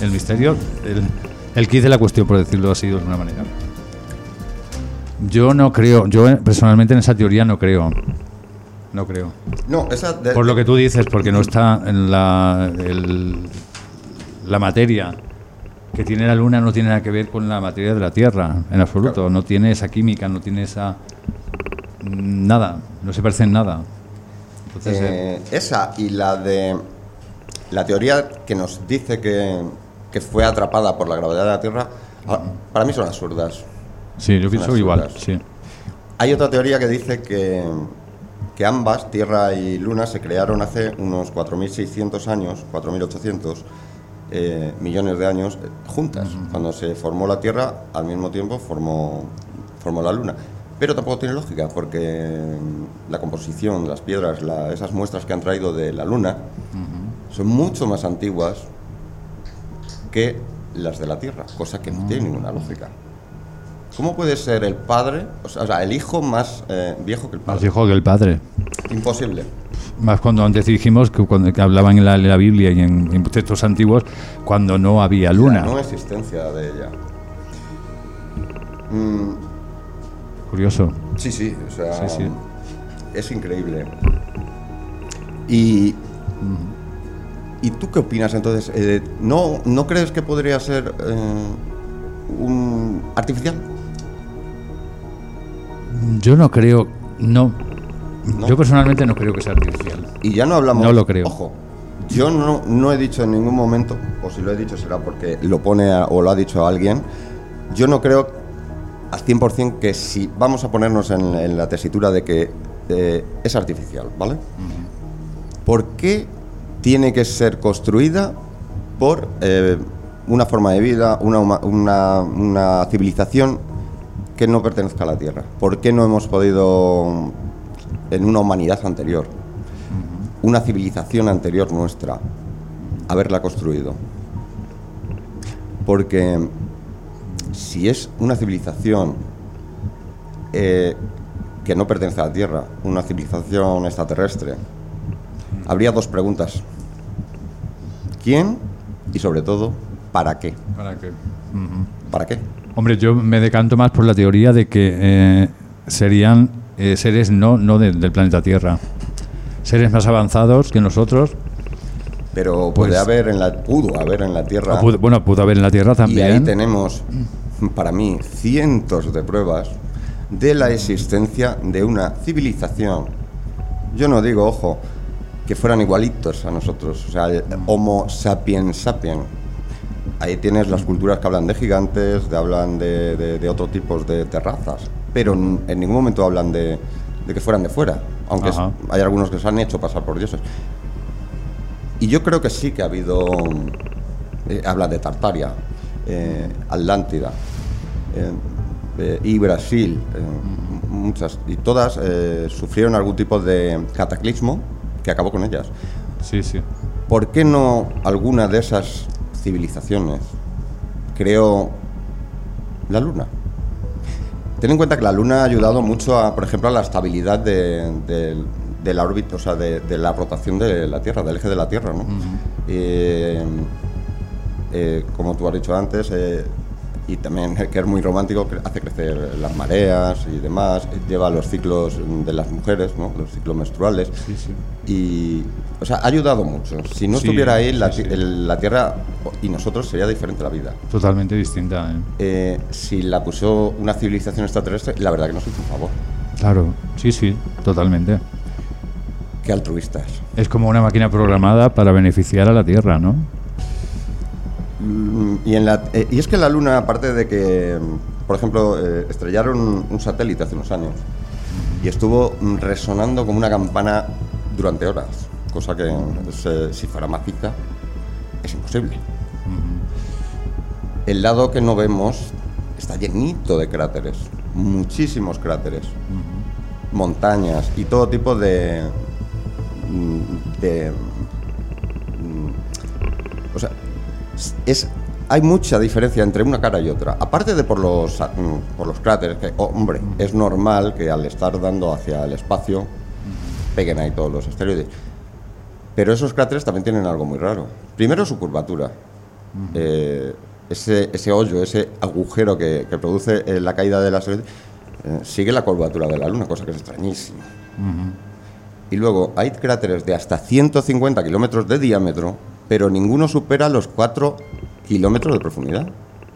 El misterio, el, el kit de la cuestión, por decirlo así de alguna manera. Yo no creo, yo personalmente en esa teoría no creo. No creo. No, esa de- Por lo que tú dices, porque no está en la, el- la materia que tiene la Luna no tiene nada que ver con la materia de la Tierra, en absoluto. No tiene esa química, no tiene esa... Nada, no se parece en nada. Entonces, eh, Eh, esa y la de la teoría que nos dice que, que fue atrapada por la gravedad de la Tierra, ah, para mí son absurdas. sí, yo son pienso igual, sí. Hay otra teoría que dice que, que ambas, Tierra y Luna, se crearon hace unos 4.600 años, 4.800 eh, millones de años eh, juntas. Cuando se formó la Tierra, al mismo tiempo formó, formó la Luna. Pero tampoco tiene lógica, porque mm, la composición, las piedras, la- esas muestras que han traído de la Luna son mucho más antiguas que las de la Tierra, cosa que no tiene ninguna lógica. ¿Cómo puede ser el padre, o sea, el hijo más eh, viejo que el Más padre? hijo que el padre. Imposible. Más cuando antes dijimos que, cuando, que hablaban en la, Biblia y en, en textos antiguos cuando no había luna. La no existencia de ella. Mm, Curioso. Sí, sí, o sea, Sí, sí. es increíble. Y, ¿y tú qué opinas entonces? Eh, ¿no, ¿No crees que podría ser eh, un artificial? Yo no creo, no. ¿No? Yo personalmente no creo que sea artificial. Y ya no hablamos... No lo creo. Ojo, yo no, no he dicho en ningún momento, o si lo he dicho será porque lo pone a- o lo ha dicho alguien, yo no creo al 100% que si vamos a ponernos en, en la tesitura de que eh, es artificial, ¿vale? ¿Por qué tiene que ser construida por eh, una forma de vida, una- una civilización que no pertenezca a la Tierra? ¿Por qué no hemos podido, en una humanidad anterior, una civilización anterior nuestra, haberla construido? Porque si es una civilización eh, que no pertenece a la Tierra, una civilización extraterrestre, habría dos preguntas. ¿Quién? Y sobre todo, ¿para qué? ¿Para qué? ¿Para qué? Hombre, yo me decanto más por la teoría de que eh, serían eh, seres no, no de- del planeta Tierra. Seres más avanzados que nosotros. Pero Pues- puede haber en la, pudo haber en la Tierra. Pudo- bueno, pudo haber en la Tierra y ahí también. tenemos, para mí, cientos de pruebas de la existencia de una civilización. Yo no digo, ojo, que fueran igualitos a nosotros, o sea, el Homo sapiens sapiens. Ahí tienes las culturas que hablan de gigantes, de, hablan de, de- de otro tipos de, de razas, pero en, ningún momento hablan de, de que fueran de fuera, aunque es- hay algunos que se han hecho pasar por dioses. Y yo creo que sí que ha habido. eh, habla de Tartaria, eh, Atlántida eh, eh, y Brasil, muchas. Y todas sufrieron algún tipo de cataclismo que acabó con ellas. Sí, sí. ¿Por qué no alguna de esas civilizaciones creó la Luna? Ten en cuenta que la Luna ha ayudado mucho, a, por ejemplo, a la estabilidad de, de- de la órbita, o sea, de, de la rotación de la Tierra, del eje de la Tierra, ¿no? Eh, eh, como tú has dicho antes, eh, y también que es muy romántico, hace crecer las mareas y demás, lleva los ciclos de las mujeres, ¿no? los ciclos menstruales. Sí, sí. Y, o sea, ha ayudado mucho. Si no Sí, estuviera ahí, la, el- la Tierra y nosotros sería diferente la vida. Totalmente distinta. ¿eh? Eh, si la puso una civilización extraterrestre, la verdad que nos hizo un favor. Claro, sí, sí, totalmente. Qué altruistas. Es como una máquina programada para beneficiar a la Tierra, ¿no? Mm, Y, en la, eh, y es que la Luna, aparte de que, mm, por ejemplo, eh, estrellaron un satélite hace unos años y estuvo mm, resonando como una campana durante horas, cosa que se- si fuera maciza es imposible. El lado que no vemos está llenito de cráteres, muchísimos cráteres, montañas y todo tipo de... de es, hay mucha diferencia entre una cara y otra. Aparte de por los, mm, por los cráteres, que, oh, hombre, es normal que al estar dando hacia el espacio peguen ahí todos los asteroides. Pero esos cráteres también tienen algo muy raro. Primero su curvatura. Eh, ese, ese hoyo, ese agujero que, que produce eh, la caída del asteroide, eh, sigue la curvatura de la Luna, cosa que es extrañísima. Y luego hay cráteres de hasta 150 kilómetros de diámetro, pero ninguno supera los 4 kilómetros de profundidad.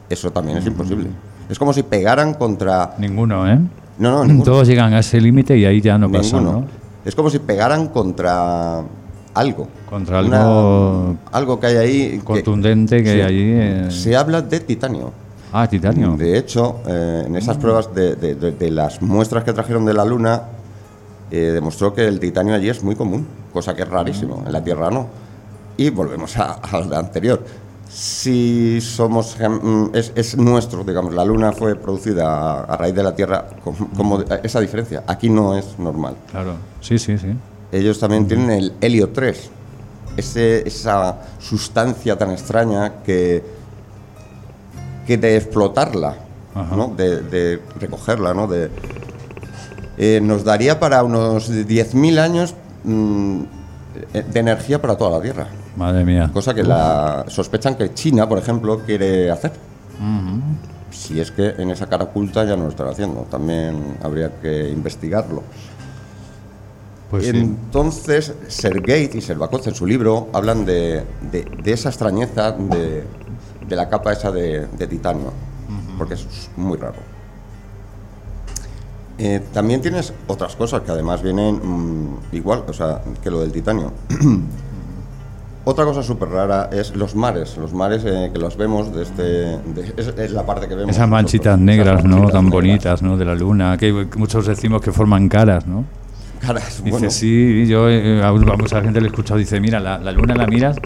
Eso también es imposible. Es como si pegaran contra... Ninguno, ¿eh? No, no, <laughs> ninguno. Todos llegan a ese límite y ahí ya no pasa, Ninguno. ¿no? Es como si pegaran contra algo. Contra Una- algo algo que hay ahí. Contundente que hay allí. eh. Se habla de titanio. Ah, titanio. De hecho, eh, en esas pruebas de, de- de- de las muestras que trajeron de la Luna, eh, demostró que el titanio allí es muy común, cosa que es rarísimo, en la Tierra no. Y volvemos a, a lo anterior. si somos mm, es, es nuestro, digamos, la Luna fue producida a, raíz de la Tierra, como, como esa diferencia. Aquí no es normal. Claro. Sí, sí, sí. Ellos también tienen el helio 3, ese, esa sustancia tan extraña que, que de explotarla. ¿no? de, de recogerla, ¿no? de, eh, nos daría para unos 10.000 años mm, de energía para toda la Tierra. Madre mía. Cosa que la sospechan que China, por ejemplo, quiere hacer. Si es que en esa cara oculta ya no lo están haciendo. También habría que investigarlo. Pues sí. Entonces, Sergei y Servakov en su libro hablan de, de- de esa extrañeza de, de la capa esa de, de titanio, porque es muy raro. Eh, también tienes otras cosas que además vienen mm, igual, o sea, que lo del titanio. <clears throat> Otra cosa súper rara es los mares, los mares eh, que los vemos desde... de- es, es la parte que vemos. Esas manchitas nosotros, negras, esas ¿no? Tan negras. bonitas, ¿no? De la luna, que, que muchos decimos que forman caras, ¿no? Caras, Dice, bueno, sí, yo eh, a mucha gente le he escuchado, dice, mira, la, la luna la miras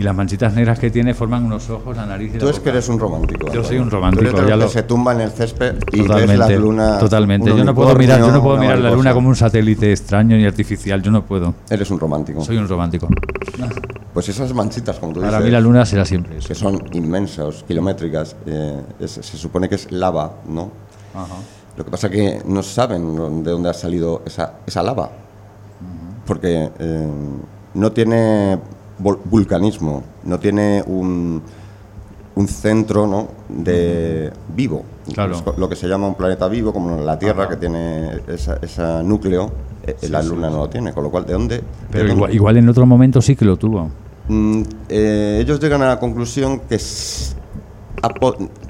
y las manchitas negras que tiene forman unos ojos, la nariz y Tú la es que boca. eres un romántico. Yo soy un romántico, Tú eres de ya los lo- que se tumba en el césped y ves Totalmente, las lunas. totalmente. un Yo no puedo mirar, yo no puedo mirar la una luna como un satélite extraño y artificial. Yo no puedo. Eres un romántico. Soy un romántico. Pues esas manchitas, como tú Para dices, mí la luna será siempre eso. que son inmensas, kilométricas, eh, es- se supone que es lava, ¿no? Ajá. Lo que pasa es que no saben de dónde ha salido esa, esa lava. Porque eh, no tiene vulcanismo, no tiene un, un centro ¿no? de vivo. Claro. Lo que se llama un planeta vivo, como la Tierra, que tiene ese núcleo, eh, la Luna no lo tiene. Con lo cual, ¿de dónde? de Pero dónde? igual, en otro momento sí que lo tuvo. Mm, eh, ellos llegan a la conclusión que, es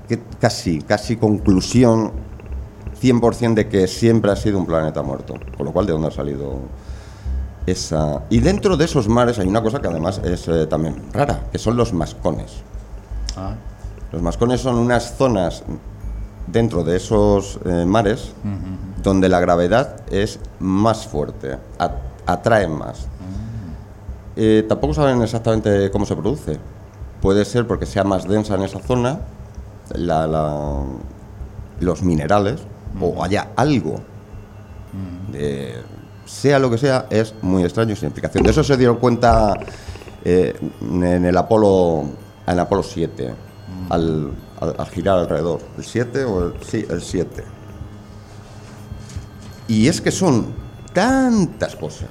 que casi, casi conclusión 100% de que siempre ha sido un planeta muerto. Con lo cual, ¿de dónde ha salido esa...? Y dentro de esos mares hay una cosa que además es eh, también rara, que son los mascones. Los mascones son unas zonas dentro de esos eh, mares donde la gravedad es más fuerte, atrae más. Eh, tampoco saben exactamente cómo se produce. Puede ser porque sea más densa en esa zona la- la- los minerales o haya algo. de- sea lo que sea, es muy extraño y sin explicación. De eso se dieron cuenta eh, en el Apolo, en Apolo 7, al, al- al girar alrededor. ¿El 7 o el, sí, el 7? Y es que son tantas cosas.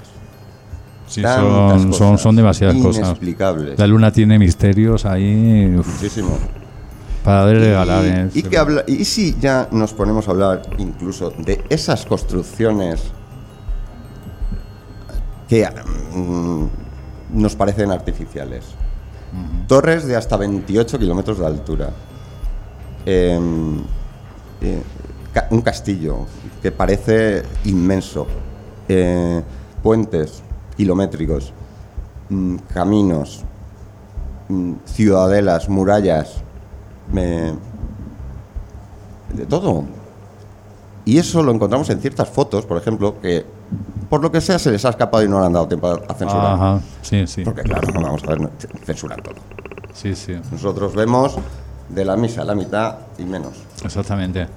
Sí, tantas son, son, cosas son demasiadas cosas. Inexplicables. La luna tiene misterios ahí uf, Muchísimo. para regalar. Y, ¿eh? y que habla- y si ya nos ponemos a hablar incluso de esas construcciones que mm, nos parecen artificiales. Torres de hasta 28 kilómetros de altura. Em, eh, ca- un castillo que parece inmenso. Eh, puentes kilométricos. mm, caminos. mm, ciudadelas, murallas. de todo. Y eso lo encontramos en ciertas fotos, por ejemplo, que por lo que sea se les ha escapado y no le han dado tiempo a censurar. Ajá, sí, sí. Porque claro, no vamos a ver, censuran todo. Sí, sí, Nosotros vemos de la misa la mitad y menos. exactamente.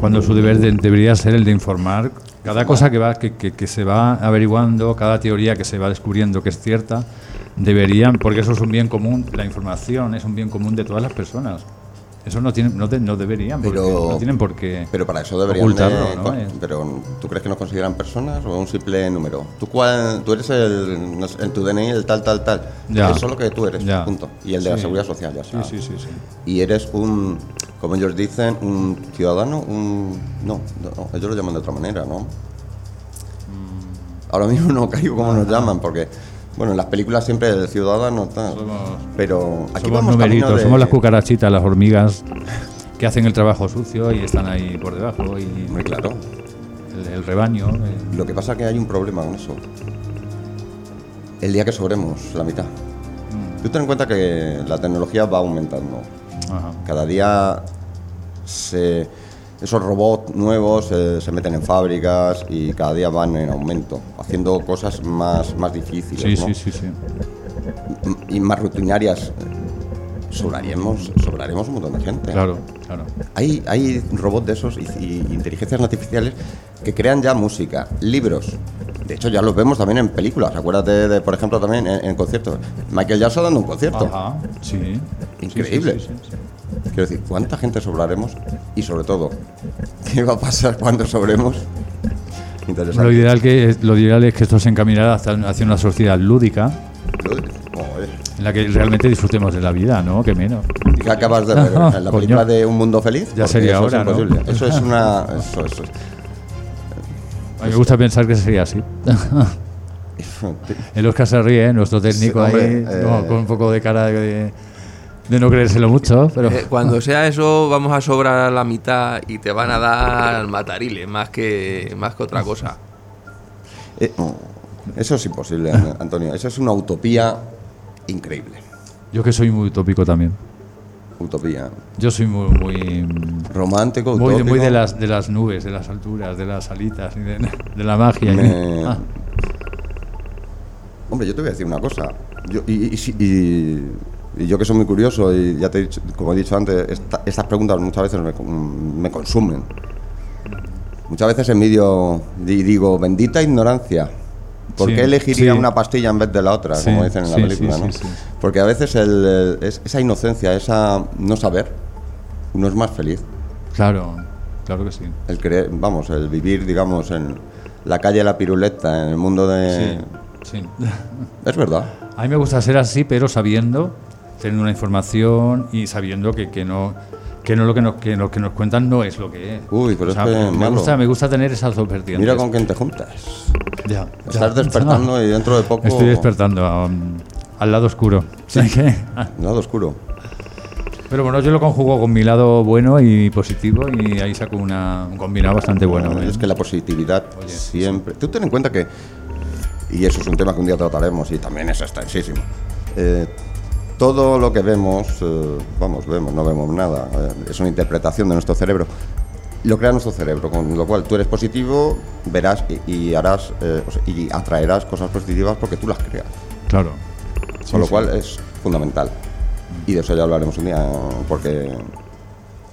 Cuando su deber de- debería ser el de informar cada cosa que, va, que, que- que se va averiguando, cada teoría que se va descubriendo que es cierta, deberían, porque eso es un bien común, la información es un bien común de todas las personas. Eso no, tienen, no, de- no deberían, porque Pero- no tienen por qué. Pero para eso deberían de- Ocultarlo, ¿no? con- Eh. Pero ¿tú crees que nos consideran personas o un simple número? ¿Tú, cuál, tú eres el, no sé, en tu DNI el tal, tal, tal. Ya. Eso es lo que tú eres, Ya. punto. Y el de la Sí. seguridad social, ya Sí, está. sí, sí, sí. Y eres un, como ellos dicen, un ciudadano, un... No, ellos lo llaman de otra manera, ¿no? Ahora mismo no caigo cómo nos llaman, porque, bueno, en las películas siempre el ciudadano tal. Pero aquí somos vamos camino de- somos las cucarachitas, las hormigas que hacen el trabajo sucio y están ahí por debajo y Muy claro. el, el rebaño. eh. Lo que pasa es que hay un problema con eso. El día que sobremos la mitad. Mm. Tú ten en cuenta que la tecnología va aumentando. Ajá. Cada día se- esos robots nuevos eh, se meten en fábricas y cada día van en aumento, haciendo cosas más, más difíciles Sí, ¿no? sí, sí, sí. y más rutinarias. sobraríamos, sobraremos un montón de gente. Claro, claro. Hay, hay robots de esos y, y inteligencias artificiales que crean ya música, libros. De hecho, ya los vemos también en películas. Acuérdate de, por ejemplo, también en, en conciertos. Michael Jackson dando un concierto. Ajá, sí. Increíble. Sí, sí, sí. Quiero decir, ¿cuánta gente sobraremos? Y sobre todo, ¿qué va a pasar cuando sobremos? Lo ideal, que, lo ideal es que esto se encaminara hacia, una sociedad lúdica en la que realmente disfrutemos de la vida, ¿no? Que menos. ¿Y qué acabas de ver? ¿En la <laughs> película de Un Mundo Feliz? Ya Porque sería eso ahora, es ¿no? <laughs> Eso es una... Eso, eso es- A mí me gusta pensar que sería así. <laughs> El Oscar se ríe, ¿eh? nuestro técnico Sí, hombre, ahí, eh. no, con un poco de cara de, de no creérselo mucho, pero Eh, cuando <laughs> sea eso, vamos a sobrar la mitad y te van a dar matariles más que, más que otra cosa. Eh, eso es imposible, An- <laughs> Antonio. Eso es una utopía increíble. yo que soy muy utópico también. Utopía. Yo soy muy muy Romántico, muy, de, utópico. muy de las de las nubes, de las alturas, de las alitas y de, de la magia. Me- Ah, Hombre, yo te voy a decir una cosa. Yo, y, y si- y- y yo que soy muy curioso y ya te he dicho, como he dicho antes, esta- estas preguntas muchas veces me, me consumen. Muchas veces envidio y digo, bendita ignorancia. ¿Por Sí, qué elegiría sí. una pastilla en vez de la otra? Sí, como dicen en la película, ¿no? Porque a veces el- el- es- esa inocencia, esa no saber, uno es más feliz. claro, claro que sí. El creer, vamos, el vivir, digamos, en la calle de la piruleta, en el mundo de... Sí, sí. Es verdad. A mí me gusta ser así, pero sabiendo, teniendo una información y sabiendo que, que no que no lo que nos, que lo que nos cuentan no es lo que es. Uy, pero es que me, malo. gusta, me gusta tener esas dos vertientes. Mira con quién te juntas. Ya, Estás ya. despertando y dentro de poco... Estoy despertando um, al lado oscuro. ¿Sabes qué? Ah, Lado oscuro. Pero bueno, yo lo conjugo con mi lado bueno y positivo y ahí saco una, un combinado bastante bueno. ¿eh? es que la positividad Oye, siempre... Tú ten en cuenta que... Y eso es un tema que un día trataremos y también es extensísimo. Eh, todo lo que vemos, eh, vamos, vemos, no vemos nada, eh, es una interpretación de nuestro cerebro. Lo crea nuestro cerebro, con lo cual tú eres positivo, verás y, y harás eh, o sea, y atraerás cosas positivas porque tú las creas. Claro. Con lo sí. cual es fundamental. Y de eso ya hablaremos un día, porque,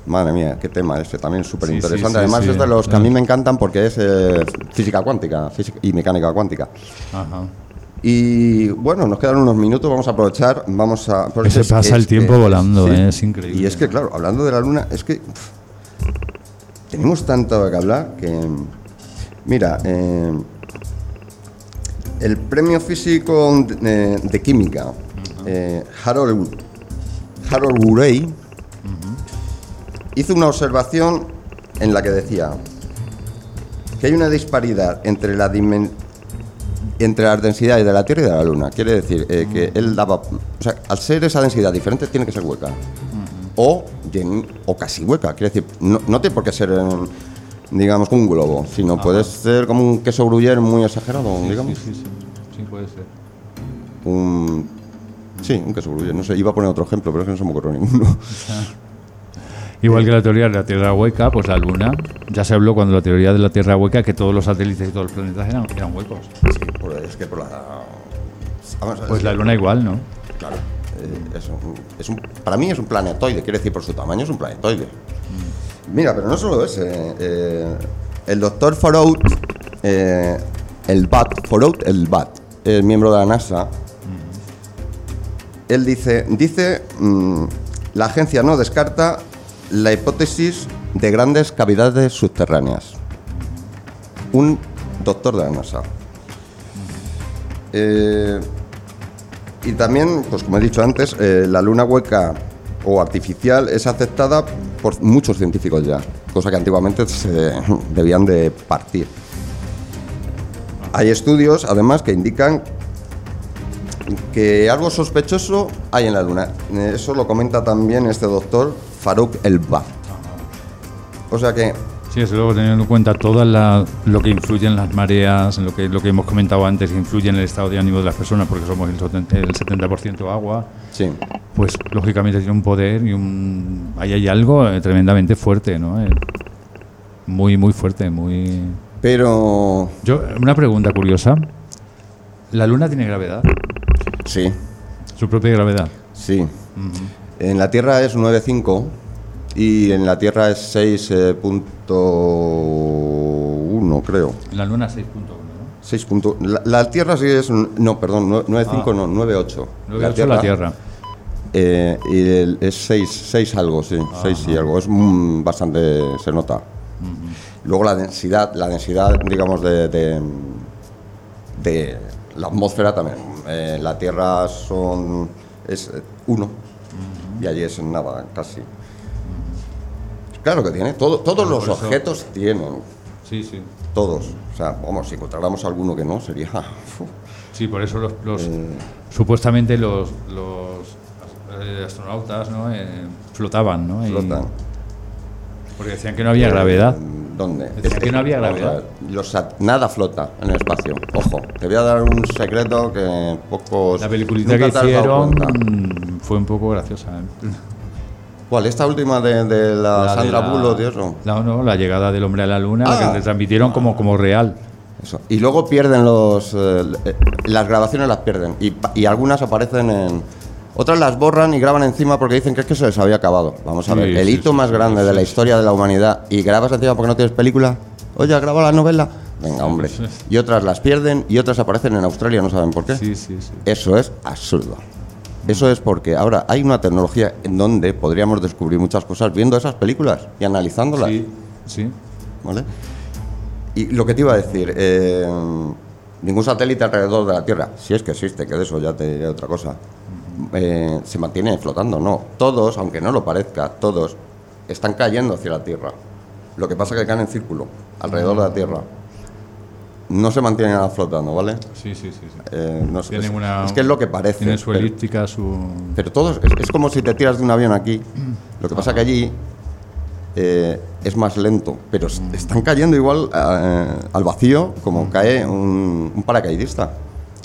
madre mía, qué tema ese, también súper interesante. Sí, sí, Además sí. es de los que a mí me encantan porque es eh, física cuántica física y mecánica cuántica. Ajá. Y bueno, nos quedan unos minutos, vamos a aprovechar, vamos a... porque Se es- pasa el es tiempo volando, ¿eh? es increíble. Y es que, claro, hablando de la luna, es que tenemos tanto que hablar que... Mira, eh, el premio físico de, de química, eh, Harold, Harold Urey, hizo una observación en la que decía que hay una disparidad entre la dimen- entre las densidades de la Tierra y de la Luna. Quiere decir eh, que él daba, o sea, al ser esa densidad diferente tiene que ser hueca o llen- o casi hueca. Quiere decir, no, no tiene por qué ser, eh, digamos, un globo, sino puede ser como un queso gruyere muy exagerado, digamos. Sí, sí, sí. Sí, puede ser. Un, sí, un queso gruyere. No sé, iba a poner otro ejemplo, pero es que no se me ocurrió ninguno. <laughs> Igual que la teoría de la Tierra hueca, pues la Luna, ya se habló cuando la teoría de la Tierra hueca que todos los satélites y todos los planetas eran, eran huecos. Sí, por- es que por la... vamos, Pues es la Luna igual, ¿no? Claro, eh, es un- es un- para mí es un planetoide, quiere decir por su tamaño es un planetoide. Mira, pero no solo ese. eh, el doctor Forout, eh, el BAT, Forout, el BAT, el miembro de la NASA, él dice, dice, mm, la agencia no descarta la hipótesis de grandes cavidades subterráneas. Un doctor de la NASA. Eh, y también, pues como he dicho antes, eh, la luna hueca o artificial es aceptada por muchos científicos ya, cosa que antiguamente se <laughs> debían de partir. Hay estudios, además, que indican que algo sospechoso hay en la luna. Eh, Eso lo comenta también este doctor Farouk Elba. O sea que Sí, desde luego teniendo en cuenta todo lo que influye en las mareas, en lo que, lo que hemos comentado antes, que influye en el estado de ánimo de las personas, porque somos el 70%, el 70% agua, sí, pues lógicamente tiene un poder y un... Ahí hay algo eh, tremendamente fuerte, ¿no? Eh, muy, muy fuerte, muy... pero Yo, una pregunta curiosa. ¿La Luna tiene gravedad? sí, Su propia gravedad. sí. En la Tierra es 9,5 y en la Tierra es 6.1, creo. En la luna 6.1, ¿no? 6 punto- la, la Tierra sí es. No, perdón, nue- 9,5 no, 9,8. 9.8 la Tierra. eh, y el- es 6, 6 algo, sí, 6 y algo. Es mm, bastante. Se nota. Luego la densidad, la densidad, digamos, de, de, de la atmósfera también. Eh, la Tierra son. es 1 y allí es nada, casi. Claro que tiene, todo, todos los eso- objetos tienen, Sí, sí. todos. O sea, vamos, si encontráramos alguno que no, sería. <laughs> Sí, por eso los, los- Eh. supuestamente los, los eh, astronautas ¿no? Eh, flotaban, ¿no? Y- Flotan. porque decían que no había gravedad. ¿Dónde? Decía que no había gravedad. los nada flota en el espacio. Ojo, te voy a dar un secreto que pocos. La peliculita que hicieron fue un poco graciosa. ¿eh? ¿Cuál? ¿Esta última de, de la, La de Sandra la- Bullock y eso? No, no, la llegada del hombre a la luna, la Ah. que retransmitieron como, como real. Eso. Y luego pierden los. eh, eh, las grabaciones las pierden. Y, y algunas aparecen en. Otras las borran y graban encima porque dicen que es que se les había acabado. Vamos a Sí, ver, el hito sí, más grande de la historia de la humanidad y grabas encima porque no tienes película. Oye, graba la novela. Venga, hombre. Y otras las pierden y otras aparecen en Australia, no saben por qué. Sí, sí, sí. Eso es absurdo. Eso es porque ahora hay una tecnología en donde podríamos descubrir muchas cosas viendo esas películas y analizándolas. Sí, sí. ¿vale? Y lo que te iba a decir, eh, ningún satélite alrededor de la Tierra, si es que existe, que de eso ya te diré otra cosa, eh, se mantiene flotando, no. Todos, aunque no lo parezca, todos están cayendo hacia la Tierra. Lo que pasa es que caen en círculo, alrededor de la Tierra. No se mantienen flotando, ¿vale? Sí, sí, sí. sí. Eh, no sé, es, una- es que es lo que parece. Tiene su pero- elíptica, su... pero todos, es, es como si te tiras de un avión aquí. <clears throat> Lo que pasa que allí eh, es más lento, pero s- están cayendo igual eh, al vacío como cae un, un paracaidista.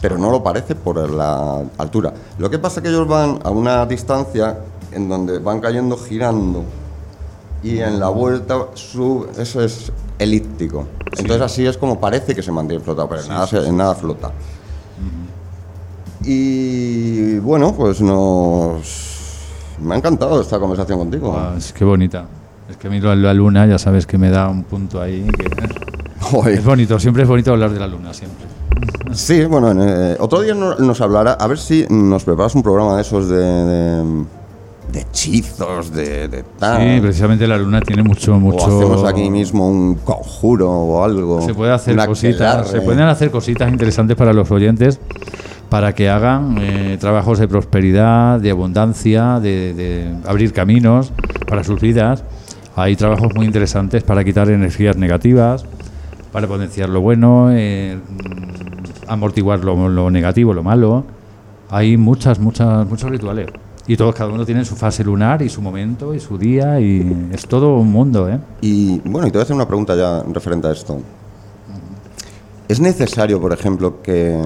Pero no lo parece por la altura. Lo que pasa es que ellos van a una distancia en donde van cayendo girando y en la vuelta su, eso es elíptico. Entonces así es como parece que se mantiene flotado, pero en nada, se- nada flota. Y bueno, pues nos... Me ha encantado esta conversación contigo. Ah, es que bonita. Es que a mí lo- la luna, ya sabes que me da un punto ahí. que-. <laughs> Es bonito, siempre es bonito hablar de la luna, siempre. Sí, bueno, en, eh, otro día no- nos hablará, a ver si nos preparas un programa de esos de, de, de hechizos, de, de tal. Sí, precisamente la luna tiene mucho, mucho... O hacemos aquí mismo un conjuro o algo. Se puede hacer cositas, aquelarre. se pueden hacer cositas interesantes para los oyentes para que hagan eh, trabajos de prosperidad, de abundancia, de, de abrir caminos para sus vidas. Hay trabajos muy interesantes para quitar energías negativas, para potenciar lo bueno, eh, amortiguar lo, lo negativo, lo malo. Hay muchas, muchas, muchos rituales. Y todos, cada uno tiene su fase lunar y su momento y su día y es todo un mundo, ¿eh? Y bueno, y te voy a hacer una pregunta ya referente a esto. ¿Es necesario, por ejemplo, que,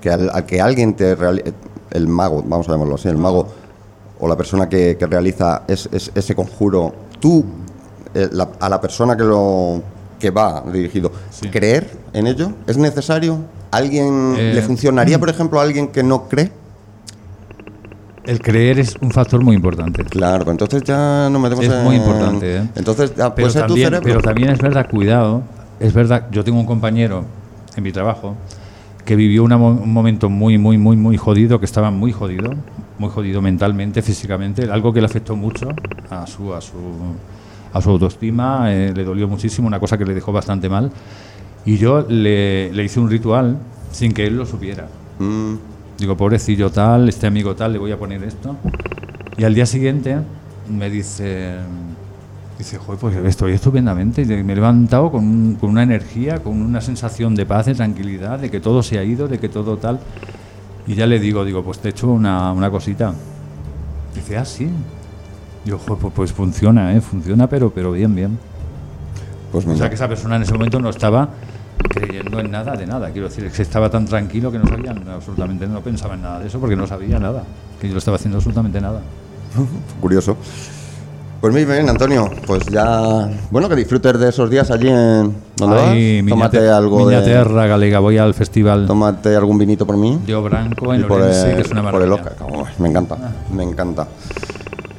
que, al, a que alguien te realice, el mago, vamos a llamarlo así, el mago o la persona que, que realiza es- es- ese conjuro, tú, eh, la- a la persona que lo que va dirigido, Sí. creer en ello? ¿Es necesario? ¿Alguien Eh, le funcionaría, por ejemplo, a alguien que no cree? El creer es un factor muy importante. Claro, pues entonces ya no metemos Es en- muy importante, ¿eh? Entonces ya Pero ser tu también, cerebro. pero también es verdad, cuidado, es verdad, yo tengo un compañero en mi trabajo que vivió una un momento muy, muy, muy, muy jodido, que estaba muy jodido, muy jodido mentalmente, físicamente, algo que le afectó mucho a su, a su, a su autoestima, eh, le dolió muchísimo, una cosa que le dejó bastante mal. Y yo le, le hice un ritual sin que él lo supiera. Mm, Digo, pobrecillo tal, este amigo tal, le voy a poner esto. Y al día siguiente me dice, dice, joder, pues estoy estupendamente. Y me he levantado con, un- con una energía, con una sensación de paz, de tranquilidad, de que todo se ha ido, de que todo tal. Y ya le digo, digo, pues te he hecho una, una cosita. Dice, ah, sí. Digo, joder, pues, pues funciona, ¿eh? Funciona, pero, pero bien, bien. Pues O sea que esa persona en ese momento no estaba creyendo en nada de nada. Quiero decir, que estaba tan tranquilo que no sabía absolutamente, no pensaba en nada de eso porque no sabía nada. Que yo estaba haciendo absolutamente nada. <laughs> Curioso. Pues muy bien, Antonio. Pues ya. Bueno, que disfrutes de esos días allí en. ¿Dónde Ahí, vas? Tómate Miñate- algo de. Miñaterra galega, voy al festival Tómate algún vinito por mí. de Branco en Y por Orense, el, que es una por el maravilla. Oscar. Oh, me encanta, me encanta.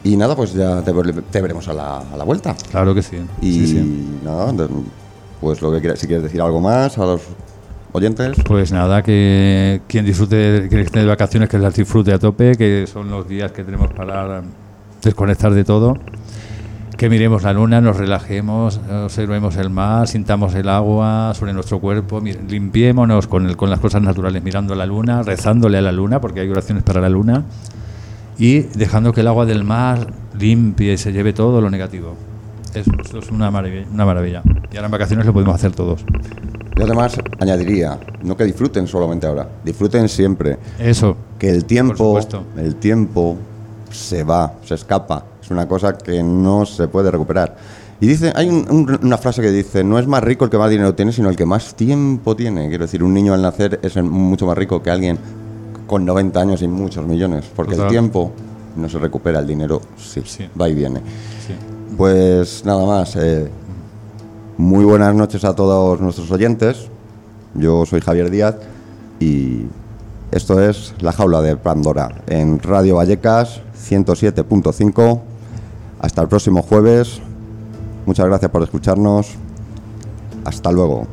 Y nada, pues ya te, te veremos a la, a la vuelta. Claro que sí. Y sí, sí. nada, pues lo que quieras, si quieres decir algo más a los oyentes. Pues nada, que quien disfrute, que esté de vacaciones, que las disfrute a tope, que son los días que tenemos para desconectar de todo. Que miremos la luna, nos relajemos, observemos el mar, sintamos el agua sobre nuestro cuerpo, limpiémonos con, el- con las cosas naturales, mirando la luna, rezándole a la luna, porque hay oraciones para la luna, y dejando que el agua del mar limpie y se lleve todo lo negativo. Eso, eso es una maravilla, una maravilla. Y ahora en vacaciones lo podemos hacer todos. Yo además añadiría, no que disfruten solamente ahora, disfruten siempre. Eso, Que el tiempo, el tiempo se va, se escapa. Es una cosa que no se puede recuperar. Y dice, hay un- un- una frase que dice, no es más rico el que más dinero tiene, sino el que más tiempo tiene. Quiero decir, un niño al nacer es mucho más rico que alguien con 90 años y muchos millones, porque Total. el tiempo no se recupera, el dinero sí, Sí. va y viene. sí. Pues nada más. eh, muy buenas noches a todos nuestros oyentes. Yo soy Javier Díaz y esto es La Jaula de Pandora en Radio Vallecas 107.5. Hasta el próximo jueves. Muchas gracias por escucharnos. Hasta luego.